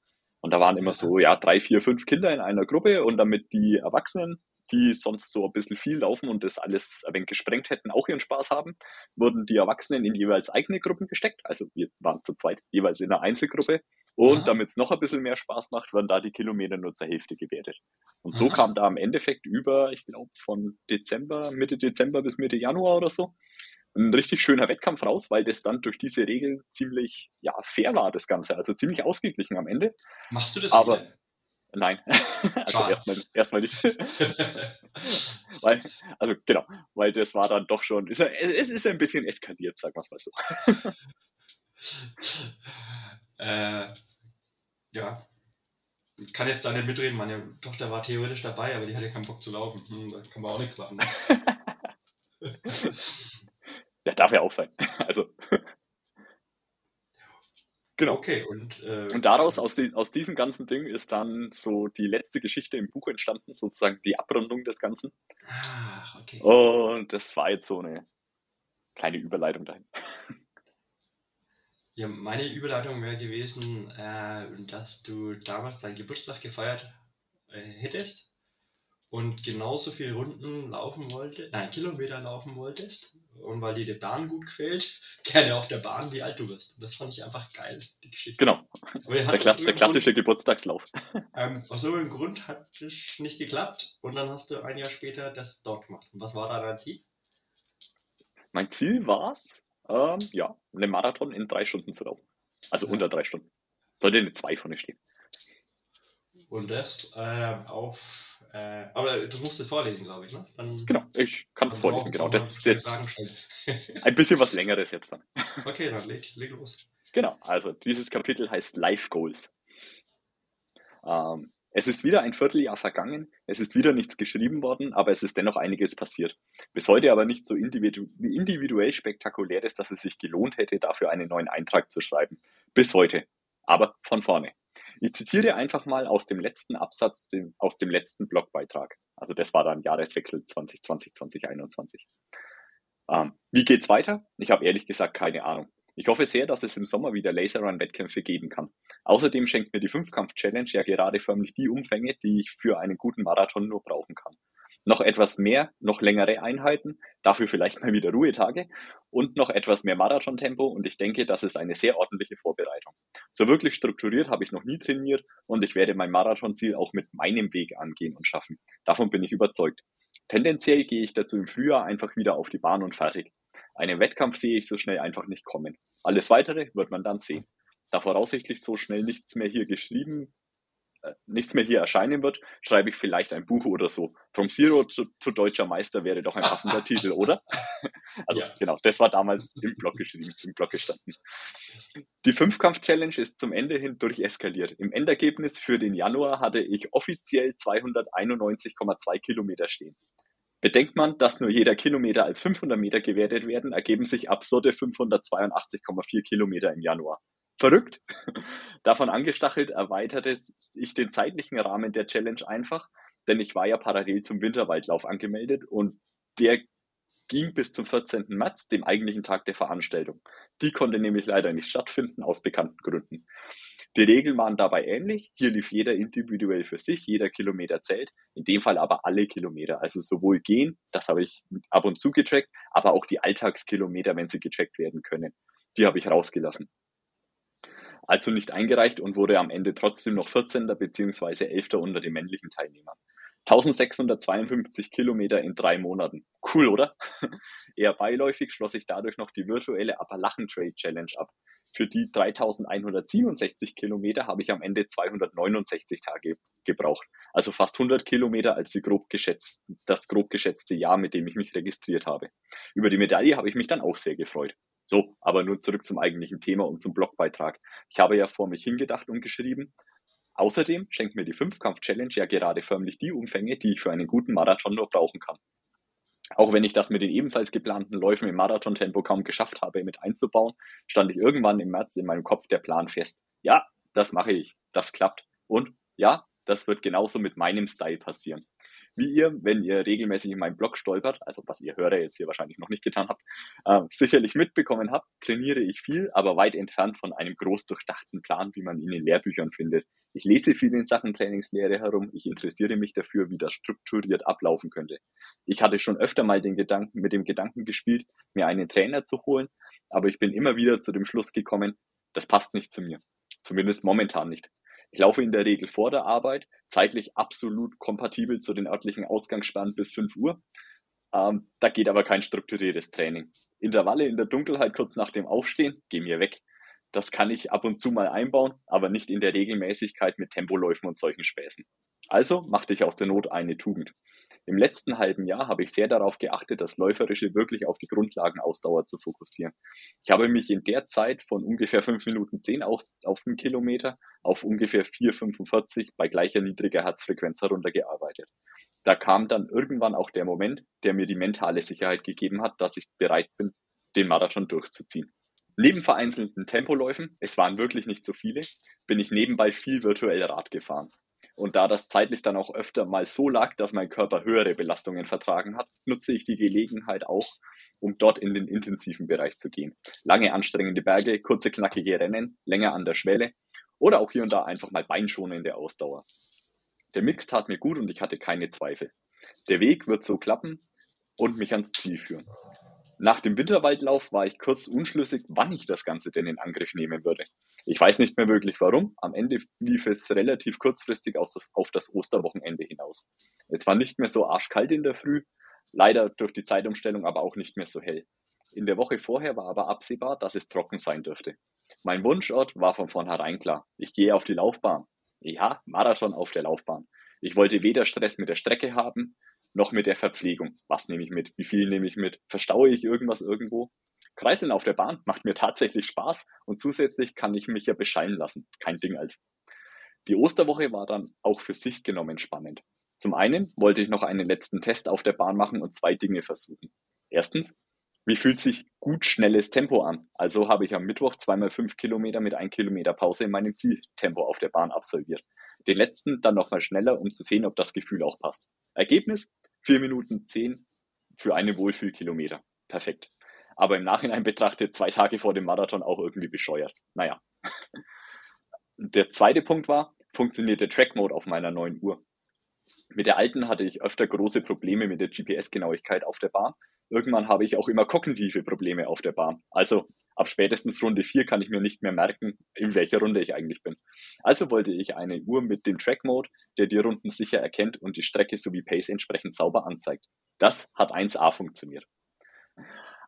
Und da waren immer so, ja, drei, vier, fünf Kinder in einer Gruppe und damit die Erwachsenen, die sonst so ein bisschen viel laufen und das alles ein wenig gesprengt hätten, auch ihren Spaß haben, wurden die Erwachsenen in jeweils eigene Gruppen gesteckt. Also wir waren zu zweit jeweils in einer Einzelgruppe. Und damit es noch ein bisschen mehr Spaß macht, werden da die Kilometer nur zur Hälfte gewertet. Und so Aha. kam da im Endeffekt über, ich glaube, von Dezember, Mitte Dezember bis Mitte Januar oder so, ein richtig schöner Wettkampf raus, weil das dann durch diese Regeln ziemlich ja, fair war, das Ganze. Also ziemlich ausgeglichen am Ende. Machst du das Aber, Nein, also erstmal, erstmal nicht. weil, also genau, weil das war dann doch schon, es ist ein bisschen eskaliert, sagen wir es mal so. äh, ja, ich kann jetzt da nicht mitreden, meine Tochter war theoretisch dabei, aber die hatte keinen Bock zu laufen. Hm, da kann man auch nichts machen. Ne? Ja, darf ja auch sein. Also. Genau. Okay, und, äh, und daraus, aus, die, aus diesem ganzen Ding, ist dann so die letzte Geschichte im Buch entstanden, sozusagen die Abrundung des Ganzen. Ach, okay. Und das war jetzt so eine kleine Überleitung dahin. Ja, meine Überleitung wäre gewesen, äh, dass du damals deinen Geburtstag gefeiert äh, hättest und genauso viele Runden laufen wolltest, nein, Kilometer laufen wolltest und weil dir die Bahn gut gefällt, gerne auf der Bahn, wie alt du bist. Und das fand ich einfach geil, die Geschichte. Genau. Der, Klass der, klassische Grund, Geburtstagslauf. Ähm, aus irgendeinem Grund hat es nicht geklappt und dann hast du ein Jahr später das dort gemacht. Und was war da dein Ziel? Mein Ziel war es, ähm, ja, einen Marathon in drei Stunden zu laufen. Also ja. unter drei Stunden. Sollte eine zwei vorne stehen. Und das äh, auf. Äh, aber du musst es vorlesen, glaube ich, ne? Dann, genau, ich kann es vorlesen, genau. Das ist jetzt ein bisschen was Längeres jetzt dann. Okay, dann leg, leg los. Genau, also dieses Kapitel heißt Life Goals. Ähm, es ist wieder ein Vierteljahr vergangen, es ist wieder nichts geschrieben worden, aber es ist dennoch einiges passiert. Bis heute aber nicht so individu individuell spektakulär ist, dass es sich gelohnt hätte, dafür einen neuen Eintrag zu schreiben. Bis heute. Aber von vorne. Ich zitiere einfach mal aus dem letzten Absatz, dem, aus dem letzten Blogbeitrag. Also das war dann Jahreswechsel 2020, 2021. Ähm, wie geht's weiter? Ich habe ehrlich gesagt keine Ahnung. Ich hoffe sehr, dass es im Sommer wieder Laserrun-Wettkämpfe geben kann. Außerdem schenkt mir die Fünfkampf-Challenge ja gerade förmlich die Umfänge, die ich für einen guten Marathon nur brauchen kann. Noch etwas mehr, noch längere Einheiten, dafür vielleicht mal wieder Ruhetage und noch etwas mehr Marathontempo und ich denke, das ist eine sehr ordentliche Vorbereitung. So wirklich strukturiert habe ich noch nie trainiert und ich werde mein Marathonziel auch mit meinem Weg angehen und schaffen. Davon bin ich überzeugt. Tendenziell gehe ich dazu im Frühjahr einfach wieder auf die Bahn und fertig. Einen Wettkampf sehe ich so schnell einfach nicht kommen. Alles weitere wird man dann sehen. Da voraussichtlich so schnell nichts mehr hier geschrieben, nichts mehr hier erscheinen wird, schreibe ich vielleicht ein Buch oder so. From Zero zu, zu Deutscher Meister wäre doch ein passender Titel, oder? Also ja. genau, das war damals im Blog geschrieben, im Blog gestanden. Die Fünfkampf-Challenge ist zum Ende hin durcheskaliert. Im Endergebnis für den Januar hatte ich offiziell 291,2 Kilometer stehen. Bedenkt man, dass nur jeder Kilometer als 500 Meter gewertet werden, ergeben sich absurde 582,4 Kilometer im Januar. Verrückt. Davon angestachelt erweiterte ich den zeitlichen Rahmen der Challenge einfach, denn ich war ja parallel zum Winterwaldlauf angemeldet und der ging bis zum 14. März, dem eigentlichen Tag der Veranstaltung. Die konnte nämlich leider nicht stattfinden, aus bekannten Gründen. Die Regeln waren dabei ähnlich. Hier lief jeder individuell für sich, jeder Kilometer zählt. In dem Fall aber alle Kilometer. Also sowohl gehen, das habe ich ab und zu getrackt, aber auch die Alltagskilometer, wenn sie getrackt werden können. Die habe ich rausgelassen. Also nicht eingereicht und wurde am Ende trotzdem noch 14. bzw. 11. unter den männlichen Teilnehmern. 1652 Kilometer in drei Monaten. Cool, oder? Eher beiläufig schloss ich dadurch noch die virtuelle Appalachen Trail Challenge ab. Für die 3167 Kilometer habe ich am Ende 269 Tage gebraucht. Also fast 100 Kilometer als grob das grob geschätzte Jahr, mit dem ich mich registriert habe. Über die Medaille habe ich mich dann auch sehr gefreut. So, aber nun zurück zum eigentlichen Thema und zum Blogbeitrag. Ich habe ja vor mich hingedacht und geschrieben. Außerdem schenkt mir die Fünfkampf-Challenge ja gerade förmlich die Umfänge, die ich für einen guten Marathon nur brauchen kann. Auch wenn ich das mit den ebenfalls geplanten Läufen im Marathontempo kaum geschafft habe, mit einzubauen, stand ich irgendwann im März in meinem Kopf der Plan fest. Ja, das mache ich. Das klappt. Und ja, das wird genauso mit meinem Style passieren. Wie ihr, wenn ihr regelmäßig in meinem Blog stolpert, also was ihr Hörer jetzt hier wahrscheinlich noch nicht getan habt, äh, sicherlich mitbekommen habt, trainiere ich viel, aber weit entfernt von einem groß durchdachten Plan, wie man ihn in Lehrbüchern findet. Ich lese viel in Sachen Trainingslehre herum, ich interessiere mich dafür, wie das strukturiert ablaufen könnte. Ich hatte schon öfter mal den Gedanken, mit dem Gedanken gespielt, mir einen Trainer zu holen, aber ich bin immer wieder zu dem Schluss gekommen, das passt nicht zu mir. Zumindest momentan nicht. Ich laufe in der Regel vor der Arbeit, zeitlich absolut kompatibel zu den örtlichen Ausgangssperren bis 5 Uhr. Ähm, da geht aber kein strukturiertes Training. Intervalle in der Dunkelheit kurz nach dem Aufstehen, geh mir weg. Das kann ich ab und zu mal einbauen, aber nicht in der Regelmäßigkeit mit Tempoläufen und solchen Späßen. Also machte ich aus der Not eine Tugend. Im letzten halben Jahr habe ich sehr darauf geachtet, das Läuferische wirklich auf die Grundlagenausdauer zu fokussieren. Ich habe mich in der Zeit von ungefähr 5 Minuten 10 auf, auf den Kilometer auf ungefähr 4,45 bei gleicher niedriger Herzfrequenz heruntergearbeitet. Da kam dann irgendwann auch der Moment, der mir die mentale Sicherheit gegeben hat, dass ich bereit bin, den Marathon durchzuziehen. Neben vereinzelten Tempoläufen, es waren wirklich nicht so viele, bin ich nebenbei viel virtuell Rad gefahren. Und da das zeitlich dann auch öfter mal so lag, dass mein Körper höhere Belastungen vertragen hat, nutze ich die Gelegenheit auch, um dort in den intensiven Bereich zu gehen. Lange anstrengende Berge, kurze knackige Rennen, länger an der Schwelle oder auch hier und da einfach mal beinschonende Ausdauer. Der Mix tat mir gut und ich hatte keine Zweifel. Der Weg wird so klappen und mich ans Ziel führen. Nach dem Winterwaldlauf war ich kurz unschlüssig, wann ich das Ganze denn in Angriff nehmen würde. Ich weiß nicht mehr wirklich warum. Am Ende lief es relativ kurzfristig das, auf das Osterwochenende hinaus. Es war nicht mehr so arschkalt in der Früh, leider durch die Zeitumstellung aber auch nicht mehr so hell. In der Woche vorher war aber absehbar, dass es trocken sein dürfte. Mein Wunschort war von vornherein klar. Ich gehe auf die Laufbahn. Ja, Marathon auf der Laufbahn. Ich wollte weder Stress mit der Strecke haben, noch mit der Verpflegung. Was nehme ich mit? Wie viel nehme ich mit? Verstaue ich irgendwas irgendwo? Kreiseln auf der Bahn macht mir tatsächlich Spaß und zusätzlich kann ich mich ja bescheiden lassen. Kein Ding als. Die Osterwoche war dann auch für sich genommen spannend. Zum einen wollte ich noch einen letzten Test auf der Bahn machen und zwei Dinge versuchen. Erstens, wie fühlt sich gut schnelles Tempo an? Also habe ich am Mittwoch zweimal fünf Kilometer mit ein Kilometer Pause in meinem Zieltempo auf der Bahn absolviert. Den letzten dann nochmal schneller, um zu sehen, ob das Gefühl auch passt. Ergebnis? 4 Minuten 10 für eine Wohlfühlkilometer. Perfekt. Aber im Nachhinein betrachtet, zwei Tage vor dem Marathon auch irgendwie bescheuert. Naja. Der zweite Punkt war, funktioniert der Track Mode auf meiner neuen Uhr. Mit der alten hatte ich öfter große Probleme mit der GPS-Genauigkeit auf der Bahn. Irgendwann habe ich auch immer kognitive Probleme auf der Bahn. Also ab spätestens Runde 4 kann ich mir nicht mehr merken, in welcher Runde ich eigentlich bin. Also wollte ich eine Uhr mit dem Track Mode, der die Runden sicher erkennt und die Strecke sowie Pace entsprechend sauber anzeigt. Das hat 1A funktioniert.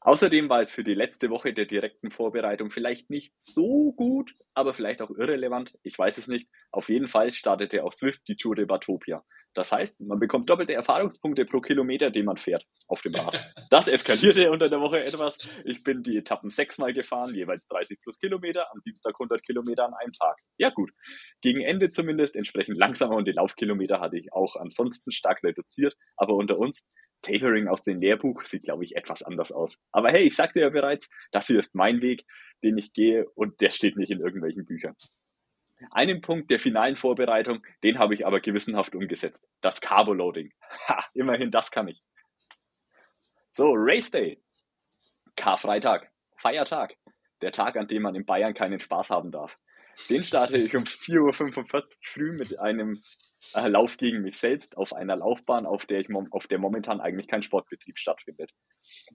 Außerdem war es für die letzte Woche der direkten Vorbereitung vielleicht nicht so gut, aber vielleicht auch irrelevant. Ich weiß es nicht. Auf jeden Fall startete auch Swift die Tour de Batopia. Das heißt, man bekommt doppelte Erfahrungspunkte pro Kilometer, den man fährt auf dem Rad. Das eskalierte unter der Woche etwas. Ich bin die Etappen sechsmal gefahren, jeweils 30 plus Kilometer, am Dienstag 100 Kilometer an einem Tag. Ja gut, gegen Ende zumindest entsprechend langsamer und die Laufkilometer hatte ich auch ansonsten stark reduziert. Aber unter uns, Tapering aus dem Lehrbuch sieht, glaube ich, etwas anders aus. Aber hey, ich sagte ja bereits, das hier ist mein Weg, den ich gehe und der steht nicht in irgendwelchen Büchern. Einen Punkt der finalen Vorbereitung, den habe ich aber gewissenhaft umgesetzt. Das Carboloading. Ha, immerhin das kann ich. So, Race Day. Karfreitag. Feiertag. Der Tag, an dem man in Bayern keinen Spaß haben darf. Den starte ich um 4.45 Uhr früh mit einem äh, Lauf gegen mich selbst auf einer Laufbahn, auf der, ich, auf der momentan eigentlich kein Sportbetrieb stattfindet.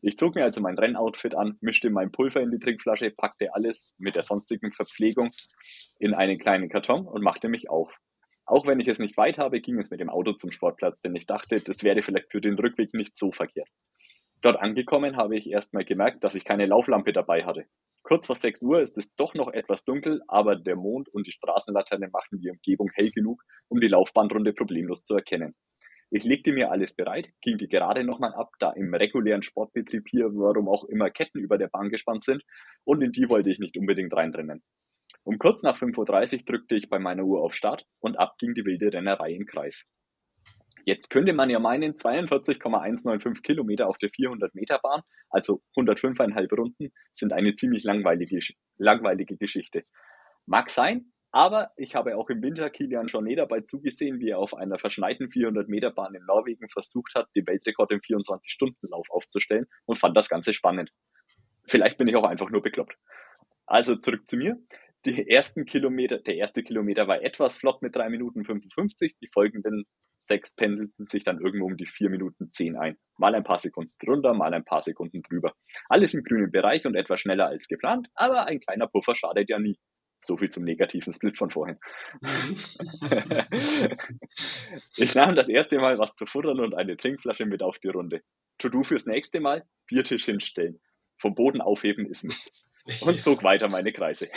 Ich zog mir also mein Rennoutfit an, mischte mein Pulver in die Trinkflasche, packte alles mit der sonstigen Verpflegung in einen kleinen Karton und machte mich auf. Auch wenn ich es nicht weit habe, ging es mit dem Auto zum Sportplatz, denn ich dachte, das wäre vielleicht für den Rückweg nicht so verkehrt. Dort angekommen habe ich erstmal gemerkt, dass ich keine Lauflampe dabei hatte. Kurz vor 6 Uhr ist es doch noch etwas dunkel, aber der Mond und die Straßenlaterne machten die Umgebung hell genug, um die Laufbahnrunde problemlos zu erkennen. Ich legte mir alles bereit, ging die gerade nochmal ab, da im regulären Sportbetrieb hier, warum auch immer, Ketten über der Bahn gespannt sind und in die wollte ich nicht unbedingt reindrennen. Um kurz nach 5.30 Uhr drückte ich bei meiner Uhr auf Start und ab ging die wilde Rennerei im Kreis. Jetzt könnte man ja meinen, 42,195 Kilometer auf der 400 Meter Bahn, also 105,5 Runden, sind eine ziemlich langweilige, langweilige Geschichte. Mag sein, aber ich habe auch im Winter Kilian Jornet dabei zugesehen, wie er auf einer verschneiten 400 Meter Bahn in Norwegen versucht hat, den Weltrekord im 24-Stunden-Lauf aufzustellen und fand das Ganze spannend. Vielleicht bin ich auch einfach nur bekloppt. Also zurück zu mir. Die ersten Kilometer, der erste Kilometer war etwas flott mit 3 Minuten 55, die folgenden sechs pendelten sich dann irgendwo um die vier Minuten zehn ein. Mal ein paar Sekunden drunter, mal ein paar Sekunden drüber. Alles im grünen Bereich und etwas schneller als geplant, aber ein kleiner Puffer schadet ja nie. So viel zum negativen Split von vorhin. ich nahm das erste Mal was zu futtern und eine Trinkflasche mit auf die Runde. To-do fürs nächste Mal, Biertisch hinstellen. Vom Boden aufheben ist Mist. und zog weiter meine Kreise.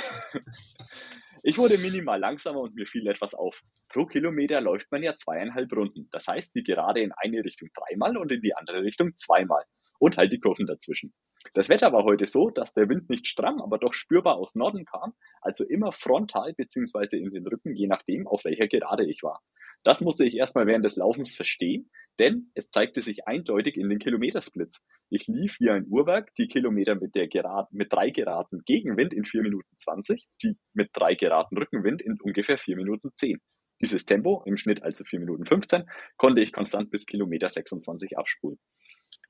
Ich wurde minimal langsamer und mir fiel etwas auf. Pro Kilometer läuft man ja zweieinhalb Runden. Das heißt, die Gerade in eine Richtung dreimal und in die andere Richtung zweimal. Und halt die Kurven dazwischen. Das Wetter war heute so, dass der Wind nicht stramm, aber doch spürbar aus Norden kam, also immer frontal beziehungsweise in den Rücken, je nachdem, auf welcher Gerade ich war. Das musste ich erstmal während des Laufens verstehen, denn es zeigte sich eindeutig in den Kilometersplits. Ich lief wie ein Uhrwerk, die Kilometer mit, der Geraden, mit drei Geraden Gegenwind in 4 Minuten 20, die mit drei Geraden Rückenwind in ungefähr 4 Minuten 10. Dieses Tempo, im Schnitt also 4 Minuten 15, konnte ich konstant bis Kilometer 26 abspulen.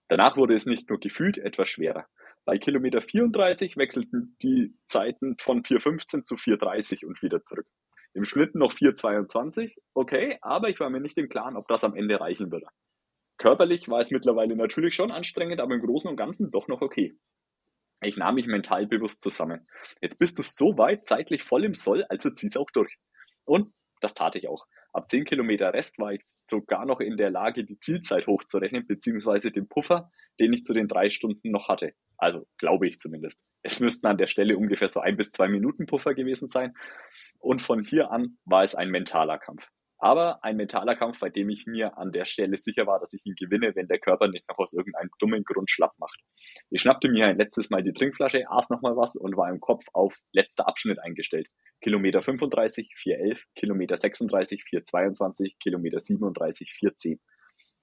Danach wurde es nicht nur gefühlt etwas schwerer. Bei Kilometer 34 wechselten die Zeiten von 4,15 zu 4,30 und wieder zurück. Im Schnitt noch 4,22, okay, aber ich war mir nicht im Klaren, ob das am Ende reichen würde. Körperlich war es mittlerweile natürlich schon anstrengend, aber im Großen und Ganzen doch noch okay. Ich nahm mich mental bewusst zusammen. Jetzt bist du so weit zeitlich voll im Soll, also zieh's auch durch. Und das tat ich auch. Ab 10 Kilometer Rest war ich sogar noch in der Lage, die Zielzeit hochzurechnen, beziehungsweise den Puffer, den ich zu den drei Stunden noch hatte. Also glaube ich zumindest. Es müssten an der Stelle ungefähr so ein bis zwei Minuten Puffer gewesen sein. Und von hier an war es ein mentaler Kampf. Aber ein mentaler Kampf, bei dem ich mir an der Stelle sicher war, dass ich ihn gewinne, wenn der Körper nicht noch aus irgendeinem dummen Grund schlapp macht. Ich schnappte mir ein letztes Mal die Trinkflasche, aß nochmal was und war im Kopf auf letzter Abschnitt eingestellt. Kilometer 35, 411, Kilometer 36, 422, Kilometer 37, 410.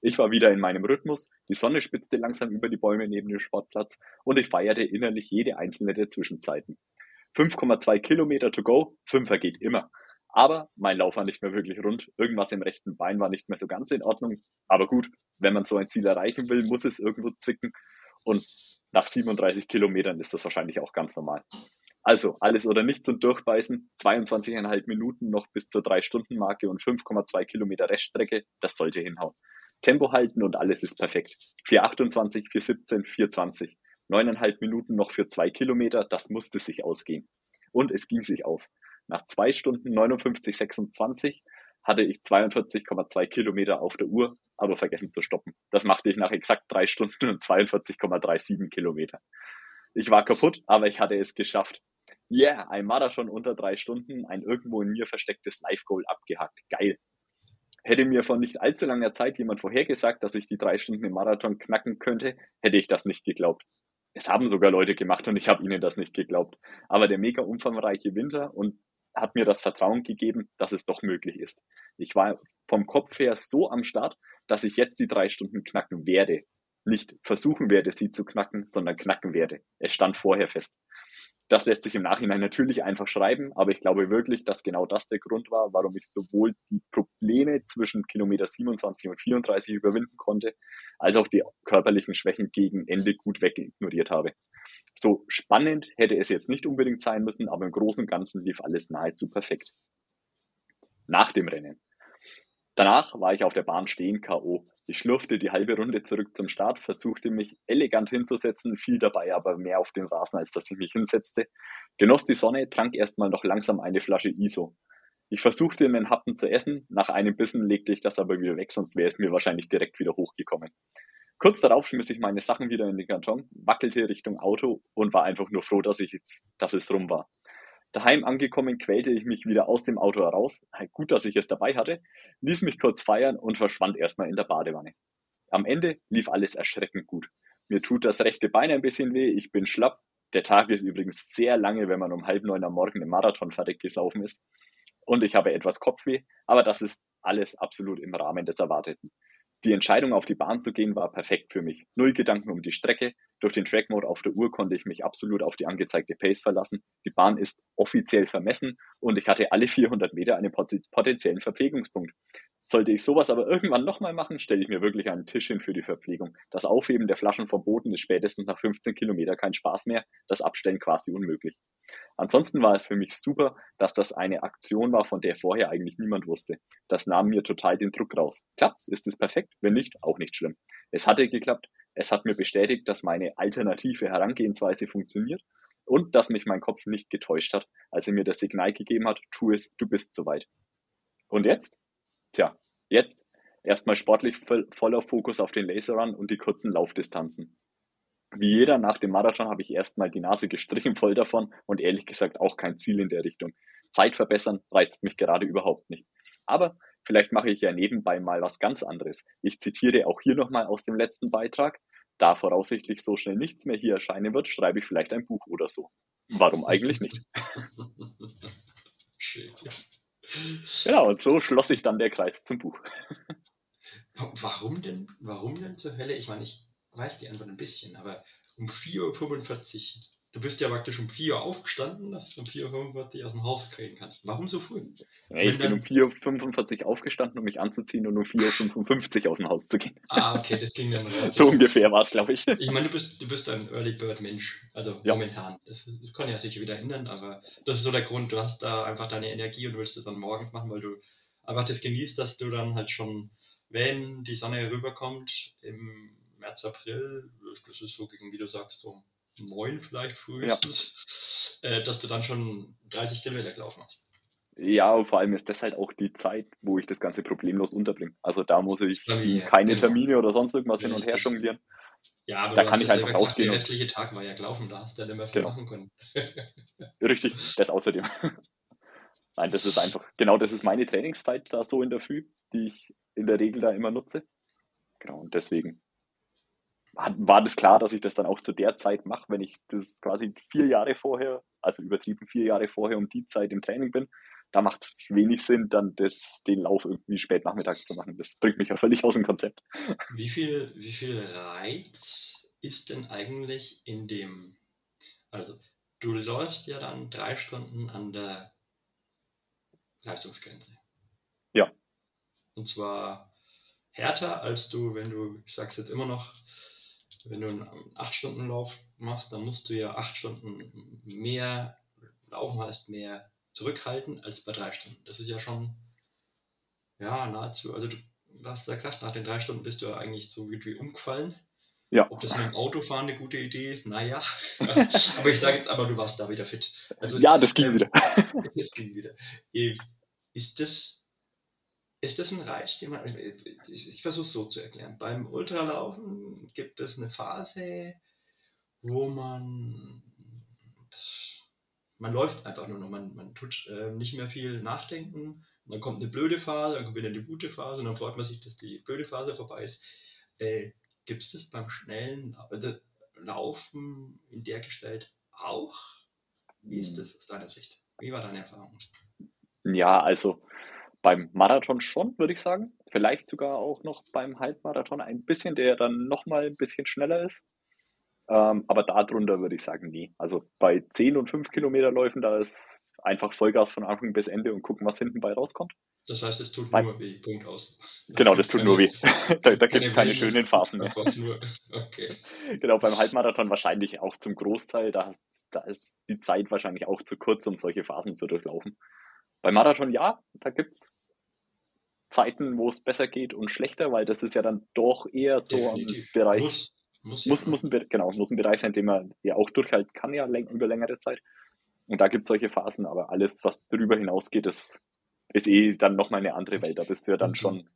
Ich war wieder in meinem Rhythmus, die Sonne spitzte langsam über die Bäume neben dem Sportplatz und ich feierte innerlich jede einzelne der Zwischenzeiten. 5,2 Kilometer to go, Fünfer geht immer. Aber mein Lauf war nicht mehr wirklich rund. Irgendwas im rechten Bein war nicht mehr so ganz in Ordnung. Aber gut, wenn man so ein Ziel erreichen will, muss es irgendwo zwicken. Und nach 37 Kilometern ist das wahrscheinlich auch ganz normal. Also alles oder nichts und durchbeißen, 22,5 Minuten noch bis zur 3-Stunden-Marke und 5,2 Kilometer Reststrecke, das sollte hinhauen. Tempo halten und alles ist perfekt. 4,28, 4,17, 4,20. Neuneinhalb Minuten noch für zwei Kilometer, das musste sich ausgehen. Und es ging sich aus. Nach zwei Stunden 59, 26 hatte ich 42,2 Kilometer auf der Uhr, aber vergessen zu stoppen. Das machte ich nach exakt drei Stunden und 42,37 Kilometer. Ich war kaputt, aber ich hatte es geschafft. Yeah, ein Marathon unter drei Stunden, ein irgendwo in mir verstecktes Live-Goal abgehakt. Geil. Hätte mir vor nicht allzu langer Zeit jemand vorhergesagt, dass ich die drei Stunden im Marathon knacken könnte, hätte ich das nicht geglaubt. Es haben sogar Leute gemacht und ich habe ihnen das nicht geglaubt. Aber der mega umfangreiche Winter und hat mir das Vertrauen gegeben, dass es doch möglich ist. Ich war vom Kopf her so am Start, dass ich jetzt die drei Stunden knacken werde. Nicht versuchen werde, sie zu knacken, sondern knacken werde. Es stand vorher fest. Das lässt sich im Nachhinein natürlich einfach schreiben, aber ich glaube wirklich, dass genau das der Grund war, warum ich sowohl die Probleme zwischen Kilometer 27 und 34 überwinden konnte, als auch die körperlichen Schwächen gegen Ende gut wegignoriert habe. So spannend hätte es jetzt nicht unbedingt sein müssen, aber im Großen und Ganzen lief alles nahezu perfekt. Nach dem Rennen. Danach war ich auf der Bahn stehen K.O. Ich schlurfte die halbe Runde zurück zum Start, versuchte mich elegant hinzusetzen, fiel dabei aber mehr auf den Rasen, als dass ich mich hinsetzte, genoss die Sonne, trank erstmal noch langsam eine Flasche ISO. Ich versuchte einen Happen zu essen, nach einem Bissen legte ich das aber wieder weg, sonst wäre es mir wahrscheinlich direkt wieder hochgekommen. Kurz darauf schmiss ich meine Sachen wieder in den Karton, wackelte Richtung Auto und war einfach nur froh, dass, ich dass es rum war. Daheim angekommen, quälte ich mich wieder aus dem Auto heraus. Gut, dass ich es dabei hatte, ließ mich kurz feiern und verschwand erstmal in der Badewanne. Am Ende lief alles erschreckend gut. Mir tut das rechte Bein ein bisschen weh, ich bin schlapp. Der Tag ist übrigens sehr lange, wenn man um halb neun am Morgen im Marathon fertig gelaufen ist. Und ich habe etwas Kopfweh, aber das ist alles absolut im Rahmen des Erwarteten. Die Entscheidung, auf die Bahn zu gehen, war perfekt für mich. Null Gedanken um die Strecke. Durch den Track Mode auf der Uhr konnte ich mich absolut auf die angezeigte Pace verlassen. Die Bahn ist offiziell vermessen und ich hatte alle 400 Meter einen potenziellen Verpflegungspunkt. Sollte ich sowas aber irgendwann nochmal machen, stelle ich mir wirklich einen Tisch hin für die Verpflegung. Das Aufheben der Flaschen vom Boden ist spätestens nach 15 Kilometer kein Spaß mehr, das Abstellen quasi unmöglich. Ansonsten war es für mich super, dass das eine Aktion war, von der vorher eigentlich niemand wusste. Das nahm mir total den Druck raus. Klappt's? Ist es perfekt? Wenn nicht, auch nicht schlimm. Es hatte geklappt. Es hat mir bestätigt, dass meine alternative Herangehensweise funktioniert und dass mich mein Kopf nicht getäuscht hat, als er mir das Signal gegeben hat, tu es, du bist soweit. Und jetzt? Tja, jetzt erstmal sportlich voller Fokus auf den Laserrun und die kurzen Laufdistanzen. wie jeder nach dem Marathon habe ich erstmal die Nase gestrichen voll davon und ehrlich gesagt auch kein Ziel in der Richtung. Zeit verbessern reizt mich gerade überhaupt nicht. Aber vielleicht mache ich ja nebenbei mal was ganz anderes. Ich zitiere auch hier nochmal aus dem letzten Beitrag. Da voraussichtlich so schnell nichts mehr hier erscheinen wird, schreibe ich vielleicht ein Buch oder so. Warum eigentlich nicht? Schön. Genau, und so schloss sich dann der Kreis zum Buch. Warum denn, warum denn zur Hölle? Ich meine, ich weiß die Antwort ein bisschen, aber um 4.45 Uhr, du bist ja praktisch um 4 Uhr aufgestanden, dass du um 4.45 Uhr aus dem Haus kriegen kannst. Warum so früh? Nee, ich bin um 4.45 Uhr aufgestanden, um mich anzuziehen und um 4.55 Uhr aus dem Haus zu gehen. Ah, okay, das ging dann relativ. So ungefähr war es, glaube ich. Ich meine, du bist, du bist ein Early Bird Mensch, also Ja. momentan. Das, das kann ja sich wieder ändern, aber das ist so der Grund, du hast da einfach deine Energie und willst es dann morgens machen, weil du einfach das genießt, dass du dann halt schon, wenn die Sonne rüberkommt, im März, April, das ist so gegen, wie du sagst, so neun vielleicht frühestens, äh, dass du dann schon 30 Kilometer gelaufen hast. Ja, und vor allem ist das halt auch die Zeit, wo ich das Ganze problemlos unterbringe. Also da muss ich Familie, keine genau. Termine oder sonst irgendwas hin und her jonglieren. Ja, aber Da kann ich ja einfach selber gesagt, rausgehen Der restliche Tag war ja gelaufen, da hast du ja nicht mehr viel Genau. machen können. Richtig, das außerdem. Nein, das ist einfach, genau das ist meine Trainingszeit da so in der Früh, die ich in der Regel da immer nutze. Genau, und deswegen war, das klar, dass ich das dann auch zu der Zeit mache, wenn ich das quasi vier Jahre vorher, also übertrieben vier Jahre vorher um die Zeit im Training bin. Da macht es wenig Sinn, dann das, den Lauf irgendwie spät Nachmittag zu machen. Das bringt mich ja völlig aus dem Konzept. Wie viel, wie viel Reiz ist denn eigentlich in dem, also du läufst ja dann drei Stunden an der Leistungsgrenze. Ja. Und zwar härter, als du, wenn du, ich sag's jetzt immer noch, wenn du einen 8-Stunden-Lauf machst, dann musst du ja 8 Stunden mehr laufen, heißt mehr zurückhalten als bei drei Stunden. Das ist ja schon, ja, nahezu, also du hast ja gesagt, nach den drei Stunden bist du ja eigentlich so gut wie umgefallen. Ja. Ob das mit dem Autofahren eine gute Idee ist, naja. aber ich sage jetzt, aber du warst da wieder fit. Also, Ja, das ging ähm, wieder. Es ging wieder. Ist das, ist das ein Reiz, den man. Ich, ich versuche es so zu erklären. Beim Ultralaufen gibt es eine Phase, wo man. Man läuft einfach nur noch, man, man tut äh, nicht mehr viel nachdenken. Dann kommt eine blöde Phase, dann kommt wieder eine gute Phase und dann freut man sich, dass die blöde Phase vorbei ist. Äh, Gibt es das beim schnellen äh, Laufen in der Gestalt auch? Wie ist das aus deiner Sicht? Wie war deine Erfahrung? Ja, also beim Marathon schon, würde ich sagen. Vielleicht sogar auch noch beim Halbmarathon ein bisschen, der dann nochmal ein bisschen schneller ist. Ähm, aber darunter würde ich sagen, nie. Also bei 10 und 5 Kilometer Läufen, da ist einfach Vollgas von Anfang bis Ende und gucken, was hinten bei rauskommt. Das heißt, es tut Beim- nur weh. Punkt aus. Genau, das tut nur weh. Da, da gibt es keine schönen Phasen mehr. Okay. Genau, beim Halbmarathon wahrscheinlich auch zum Großteil. Da, da ist die Zeit wahrscheinlich auch zu kurz, um solche Phasen zu durchlaufen. Beim Marathon ja, da gibt's Zeiten, wo es besser geht und schlechter, weil das ist ja dann doch eher so Definitiv. ein Bereich, Muss, muss, muss, muss, ein, genau, muss ein Bereich sein, den man ja auch durchhalten kann, ja über längere Zeit. Und da gibt's solche Phasen, aber alles, was darüber hinausgeht, ist, ist eh dann nochmal eine andere Welt. Da bist du ja dann Mhm. schon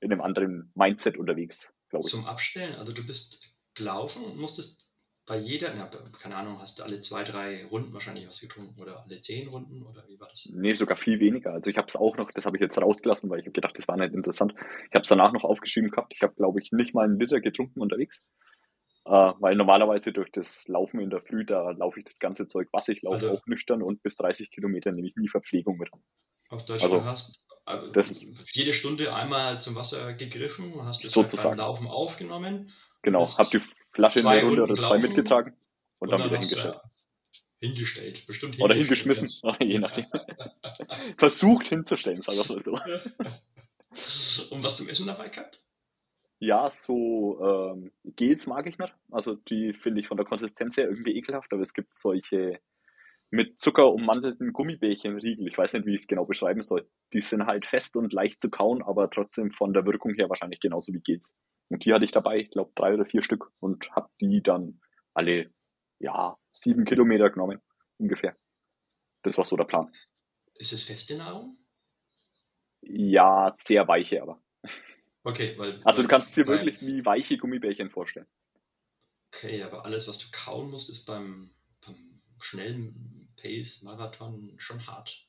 in einem anderen Mindset unterwegs, glaube ich. Zum Abstellen, also du bist gelaufen und musstest bei jeder, na, keine Ahnung, hast du alle zwei, drei Runden wahrscheinlich was getrunken oder alle zehn Runden oder wie war das? Nee, sogar viel weniger. Also ich habe es auch noch, das habe ich jetzt rausgelassen, weil ich habe gedacht, das war nicht interessant. Ich habe es danach noch aufgeschrieben gehabt. Ich habe, glaube ich, nicht mal einen Liter getrunken unterwegs. Äh, weil normalerweise durch das Laufen in der Früh, da laufe ich das ganze Zeug, was ich laufe, Also- auch nüchtern und bis 30 Kilometer nehme ich nie Verpflegung mit. Auf Deutsch, Also, du hast also, das- jede Stunde einmal zum Wasser gegriffen, hast halt Sozusagen. beim Laufen aufgenommen Genau, habe die Flasche in zwei der Runde oder zwei gelaufen mitgetragen und, dann wieder hingestellt. ja hingestellt. Bestimmt Oder hingestellt, hingeschmissen, ja. je nachdem. Versucht hinzustellen, sagen wir es mal so. Und was zum Essen dabei gehabt? Ja, so ähm, Gels mag ich nicht. Also die finde ich von der Konsistenz her irgendwie ekelhaft, aber es gibt solche mit Zucker ummantelten Gummibärchenriegel. Ich weiß nicht, wie ich es genau beschreiben soll. Die sind halt fest und leicht zu kauen, aber trotzdem von der Wirkung her wahrscheinlich genauso wie Gels. Und die hatte ich dabei, ich glaube drei oder vier Stück und habe die dann alle, ja, sieben Kilometer genommen, ungefähr. Das war so der Plan. Ist es feste Nahrung? Ja, sehr weiche aber. Okay, weil. Also du kannst es dir wirklich wie weiche Gummibärchen vorstellen. Okay, aber alles, was du kauen musst, ist beim, beim schnellen Pace-Marathon schon hart.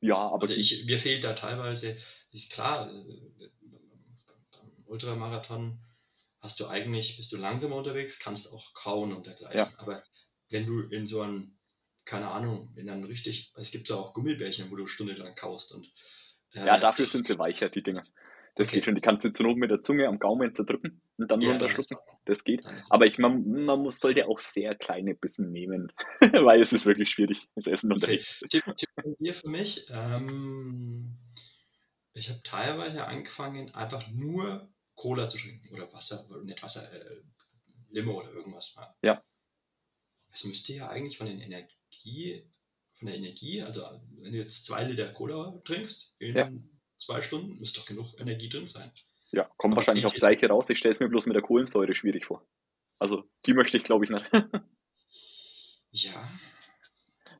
Ja, aber Also ich, mir fehlt da teilweise, ist klar, Ultramarathon hast du eigentlich, bist du langsamer unterwegs, kannst auch kauen und dergleichen. Ja. Aber wenn du in so ein, keine Ahnung, in einem richtig, es gibt ja auch Gummibärchen, wo du stundenlang kaust und äh, ja, dafür sind sie weicher, die Dinger. Das Okay. geht schon. Die kannst du zur Not mit der Zunge am Gaumen zerdrücken und dann ja, runterschlucken. Das geht. Aber ich, man, man muss, sollte auch sehr kleine Bissen nehmen, weil es ist wirklich schwierig, das Essen Okay, unterwegs. Tipp, Tipp von dir für mich. Ähm, ich habe teilweise angefangen, einfach nur Cola zu trinken oder Wasser, nicht Wasser, äh, Limo oder irgendwas. Ja. Es müsste ja eigentlich von den Energie, von der Energie, also wenn du jetzt zwei Liter Cola trinkst in Ja. zwei Stunden, müsste doch genug Energie drin sein. Ja, kommt Aber wahrscheinlich aufs? Gleiche raus. Ich stelle es mir bloß mit der Kohlensäure schwierig vor. Also, die möchte ich, glaube ich, nicht. Ja,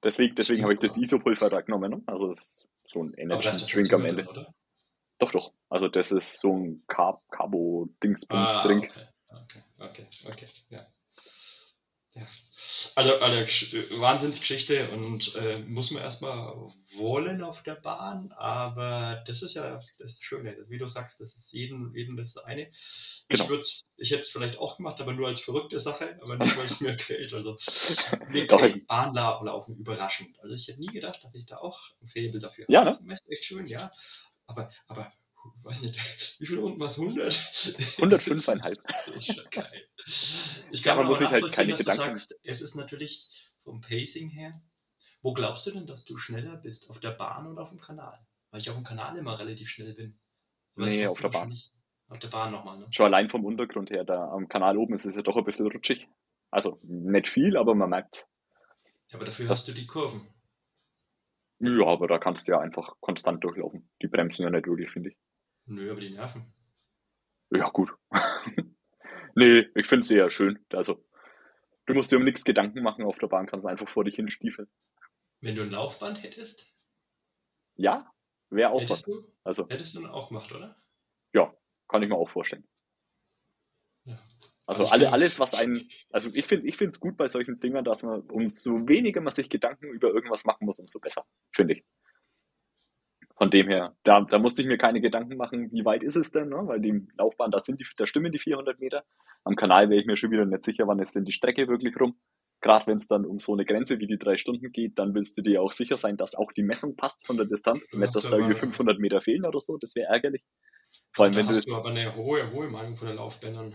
deswegen deswegen habe ich das. Isopulver da genommen. Ne? Also, das ist so ein Energy-Drink kein am Ende. drin? Doch, doch. Also, das ist so ein Carb Carbo-Dingsbums-Drink. Ah, okay, okay, okay, okay, ja. ja. Also, also Gesch- Wahnsinnsgeschichte und äh, muss man erstmal wollen auf der Bahn, aber das ist ja das Schöne. Wie du sagst, das ist jedem, jedem das eine. Genau. Ich, ich hätte es vielleicht auch gemacht, aber nur als verrückte Sache, aber nicht, weil es mir quält. Also, mir quält Bahnlaufen überraschend. Also, ich hätte nie gedacht, dass ich da auch ein Faible dafür Ja, habe. ne? Das ist echt schön, ja. Aber, aber, weiß nicht, wie viel unten was? 100? 105,5. Das ist schon geil. Ich kann man muss sich halt keine Gedanken- sagst, es ist natürlich vom Pacing her. Wo glaubst du denn, dass du schneller bist? Auf der Bahn oder auf dem Kanal? Weil ich auf dem Kanal immer relativ schnell bin. Weißt Nee, auf der Bahn. Auf der Bahn nochmal, ne? Schon allein vom Untergrund her, da am Kanal oben ist es ja doch ein bisschen rutschig. Also, nicht viel, aber man merkt Ja, aber dafür Das- hast du die Kurven. Ja, aber da kannst du ja einfach konstant durchlaufen. Die bremsen ja nicht wirklich, finde ich. Nö, aber die Nerven. Ja, gut. nee, ich finde es eher schön. Also, du musst dir um nichts Gedanken machen auf der Bahn, kannst einfach vor dich hin stiefeln. Wenn du ein Laufband hättest, Ja, wäre auch hättest was. du, Also, hättest du dann auch gemacht, oder? kann ich mir auch vorstellen. Also alle, alles, was einen, also ich finde ich finde es gut bei solchen Dingern, dass man, umso weniger man sich Gedanken über irgendwas machen muss, umso besser, finde ich. Von dem her, da, da musste ich mir keine Gedanken machen, wie weit ist es denn, ne? weil die Laufbahn, da sind die, da stimmen die 400 Meter. Am Kanal wäre ich mir schon wieder nicht sicher, wann ist denn die Strecke wirklich rum. Gerade wenn es dann um so eine Grenze wie die drei Stunden geht, dann willst du dir auch sicher sein, dass auch die Messung passt von der Distanz. Ja, Nicht, dass da irgendwie war- 500 Meter fehlen oder so, das wäre ärgerlich. Vor allem, da wenn du hast du aber eine hohe, hohe Meinung von den Laufbändern.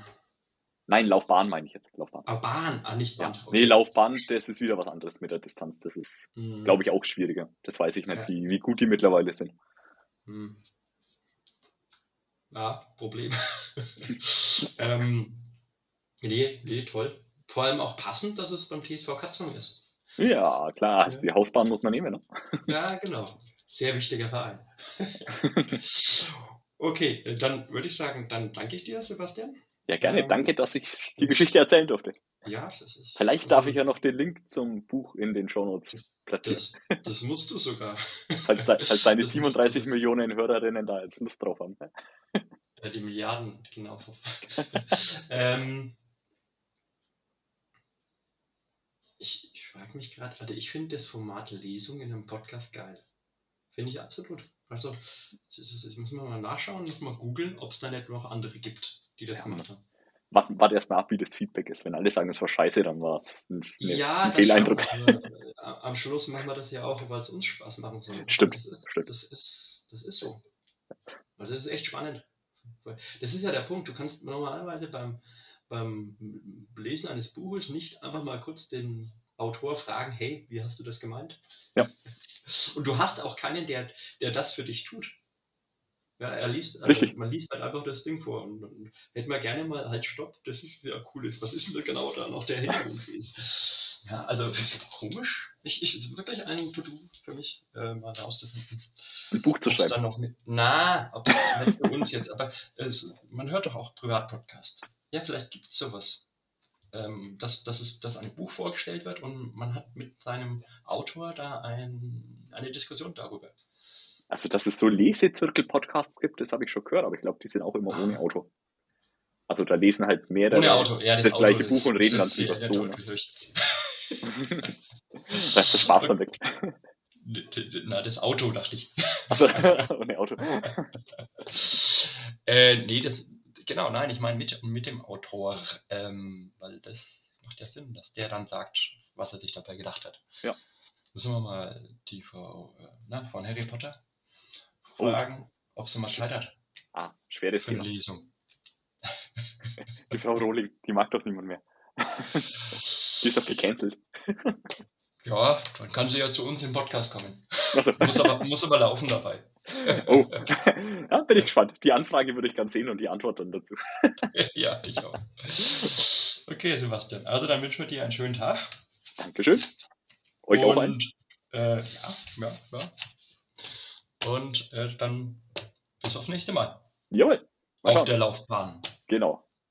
Nein, Laufbahn meine ich jetzt, Laufbahn. Aber Bahn, ah, nicht Ja. Band. Nee, Laufbahn, das ist wieder was anderes mit der Distanz. Das ist, Mhm. glaube ich, auch schwieriger. Das weiß ich nicht, Ja. wie, wie gut die mittlerweile sind. Hm. Ja, Problem. ähm, nee, nee, toll. Vor allem auch passend, dass es beim TSV Katzung ist. Ja, klar, Ja. die Hausbahn muss man nehmen. Ne? Ja, genau. Sehr wichtiger Verein. okay, dann würde ich sagen, dann danke ich dir, Sebastian. Ja, gerne. Ähm, Danke, dass ich die Geschichte erzählen durfte. Ja, das ist. Vielleicht darf also, ich ja noch den Link zum Buch in den Shownotes platzieren. Das, das musst du sogar. Falls, de, falls deine das musst 37 du- Millionen Hörerinnen da jetzt Lust drauf haben. Äh, die Milliarden, genau. ähm, ich ich frage mich gerade, also ich finde das Format Lesung in einem Podcast geil. Finde ich absolut. Also, das ist- ich muss mal nachschauen, noch mal googeln, ob es da nicht noch andere gibt, die das Ja, gemacht haben. Warte wart erst mal ab, wie das Feedback ist. Wenn alle sagen, es war scheiße, dann war es ein, ja, ein aber, äh, am Schluss machen wir das ja auch, weil es uns Spaß machen soll. Stimmt, Das ist, stimmt. Das ist, das ist so. Also das ist echt spannend. Das ist ja der Punkt. Du kannst normalerweise beim, beim Lesen eines Buches nicht einfach mal kurz den Autor fragen, hey, wie hast du das gemeint? Ja. Und du hast auch keinen, der, der das für dich tut. Ja, er liest, also Richtig. man liest halt einfach das Ding vor und dann hätten wir gerne mal halt Stopp, das ist sehr cool ist. Was ist denn da genau da noch der Hintergrund gewesen? Ja, also komisch. Ich, ich, es ist wirklich ein To-Do für mich, äh, mal rauszufinden. Ein Buch zu Ob's schreiben. dann noch mit, na, ob nicht für uns jetzt, aber es, man hört doch auch Privatpodcast. Ja, vielleicht gibt es sowas. Ähm, dass, dass, es, dass ein Buch vorgestellt wird und man hat mit seinem Autor da ein, eine Diskussion darüber. Also, dass es so Lesezirkel-Podcasts gibt, das habe ich schon gehört, aber ich glaube, die sind auch immer Ah. ohne Auto. Also da lesen halt mehrere Ohne Auto, ja, das, das, gleiche Auto Buch und reden dann ist drüber. So, ne? da ist der Spaß dann weg. Na, das Auto, dachte ich. Also, ohne Auto. äh, nee, das, genau, nein, ich meine mit, mit dem Autor, ähm, weil das macht ja Sinn, dass der dann sagt, was er sich dabei gedacht hat. Ja. Müssen wir mal die Frau äh, na, von Harry Potter Oh. fragen, ob sie mal Zeit hat Ah, schweres für eine Thema. Lesung. Die Frau Rohling, die mag doch niemand mehr. Die ist doch gecancelt. Ja, dann kann sie ja zu uns im Podcast kommen. Also, Muss aber, muss aber laufen dabei. oh, ja, bin ich gespannt. Die Anfrage würde ich ganz sehen und die Antwort dann dazu. ja, ich auch. Okay, Sebastian. Also dann wünschen wir dir einen schönen Tag. Dankeschön. Euch auch ein. Und äh, ja, ja, ja. Und äh, dann bis aufs nächste Mal. Jawohl. Auf der Laufbahn. Genau.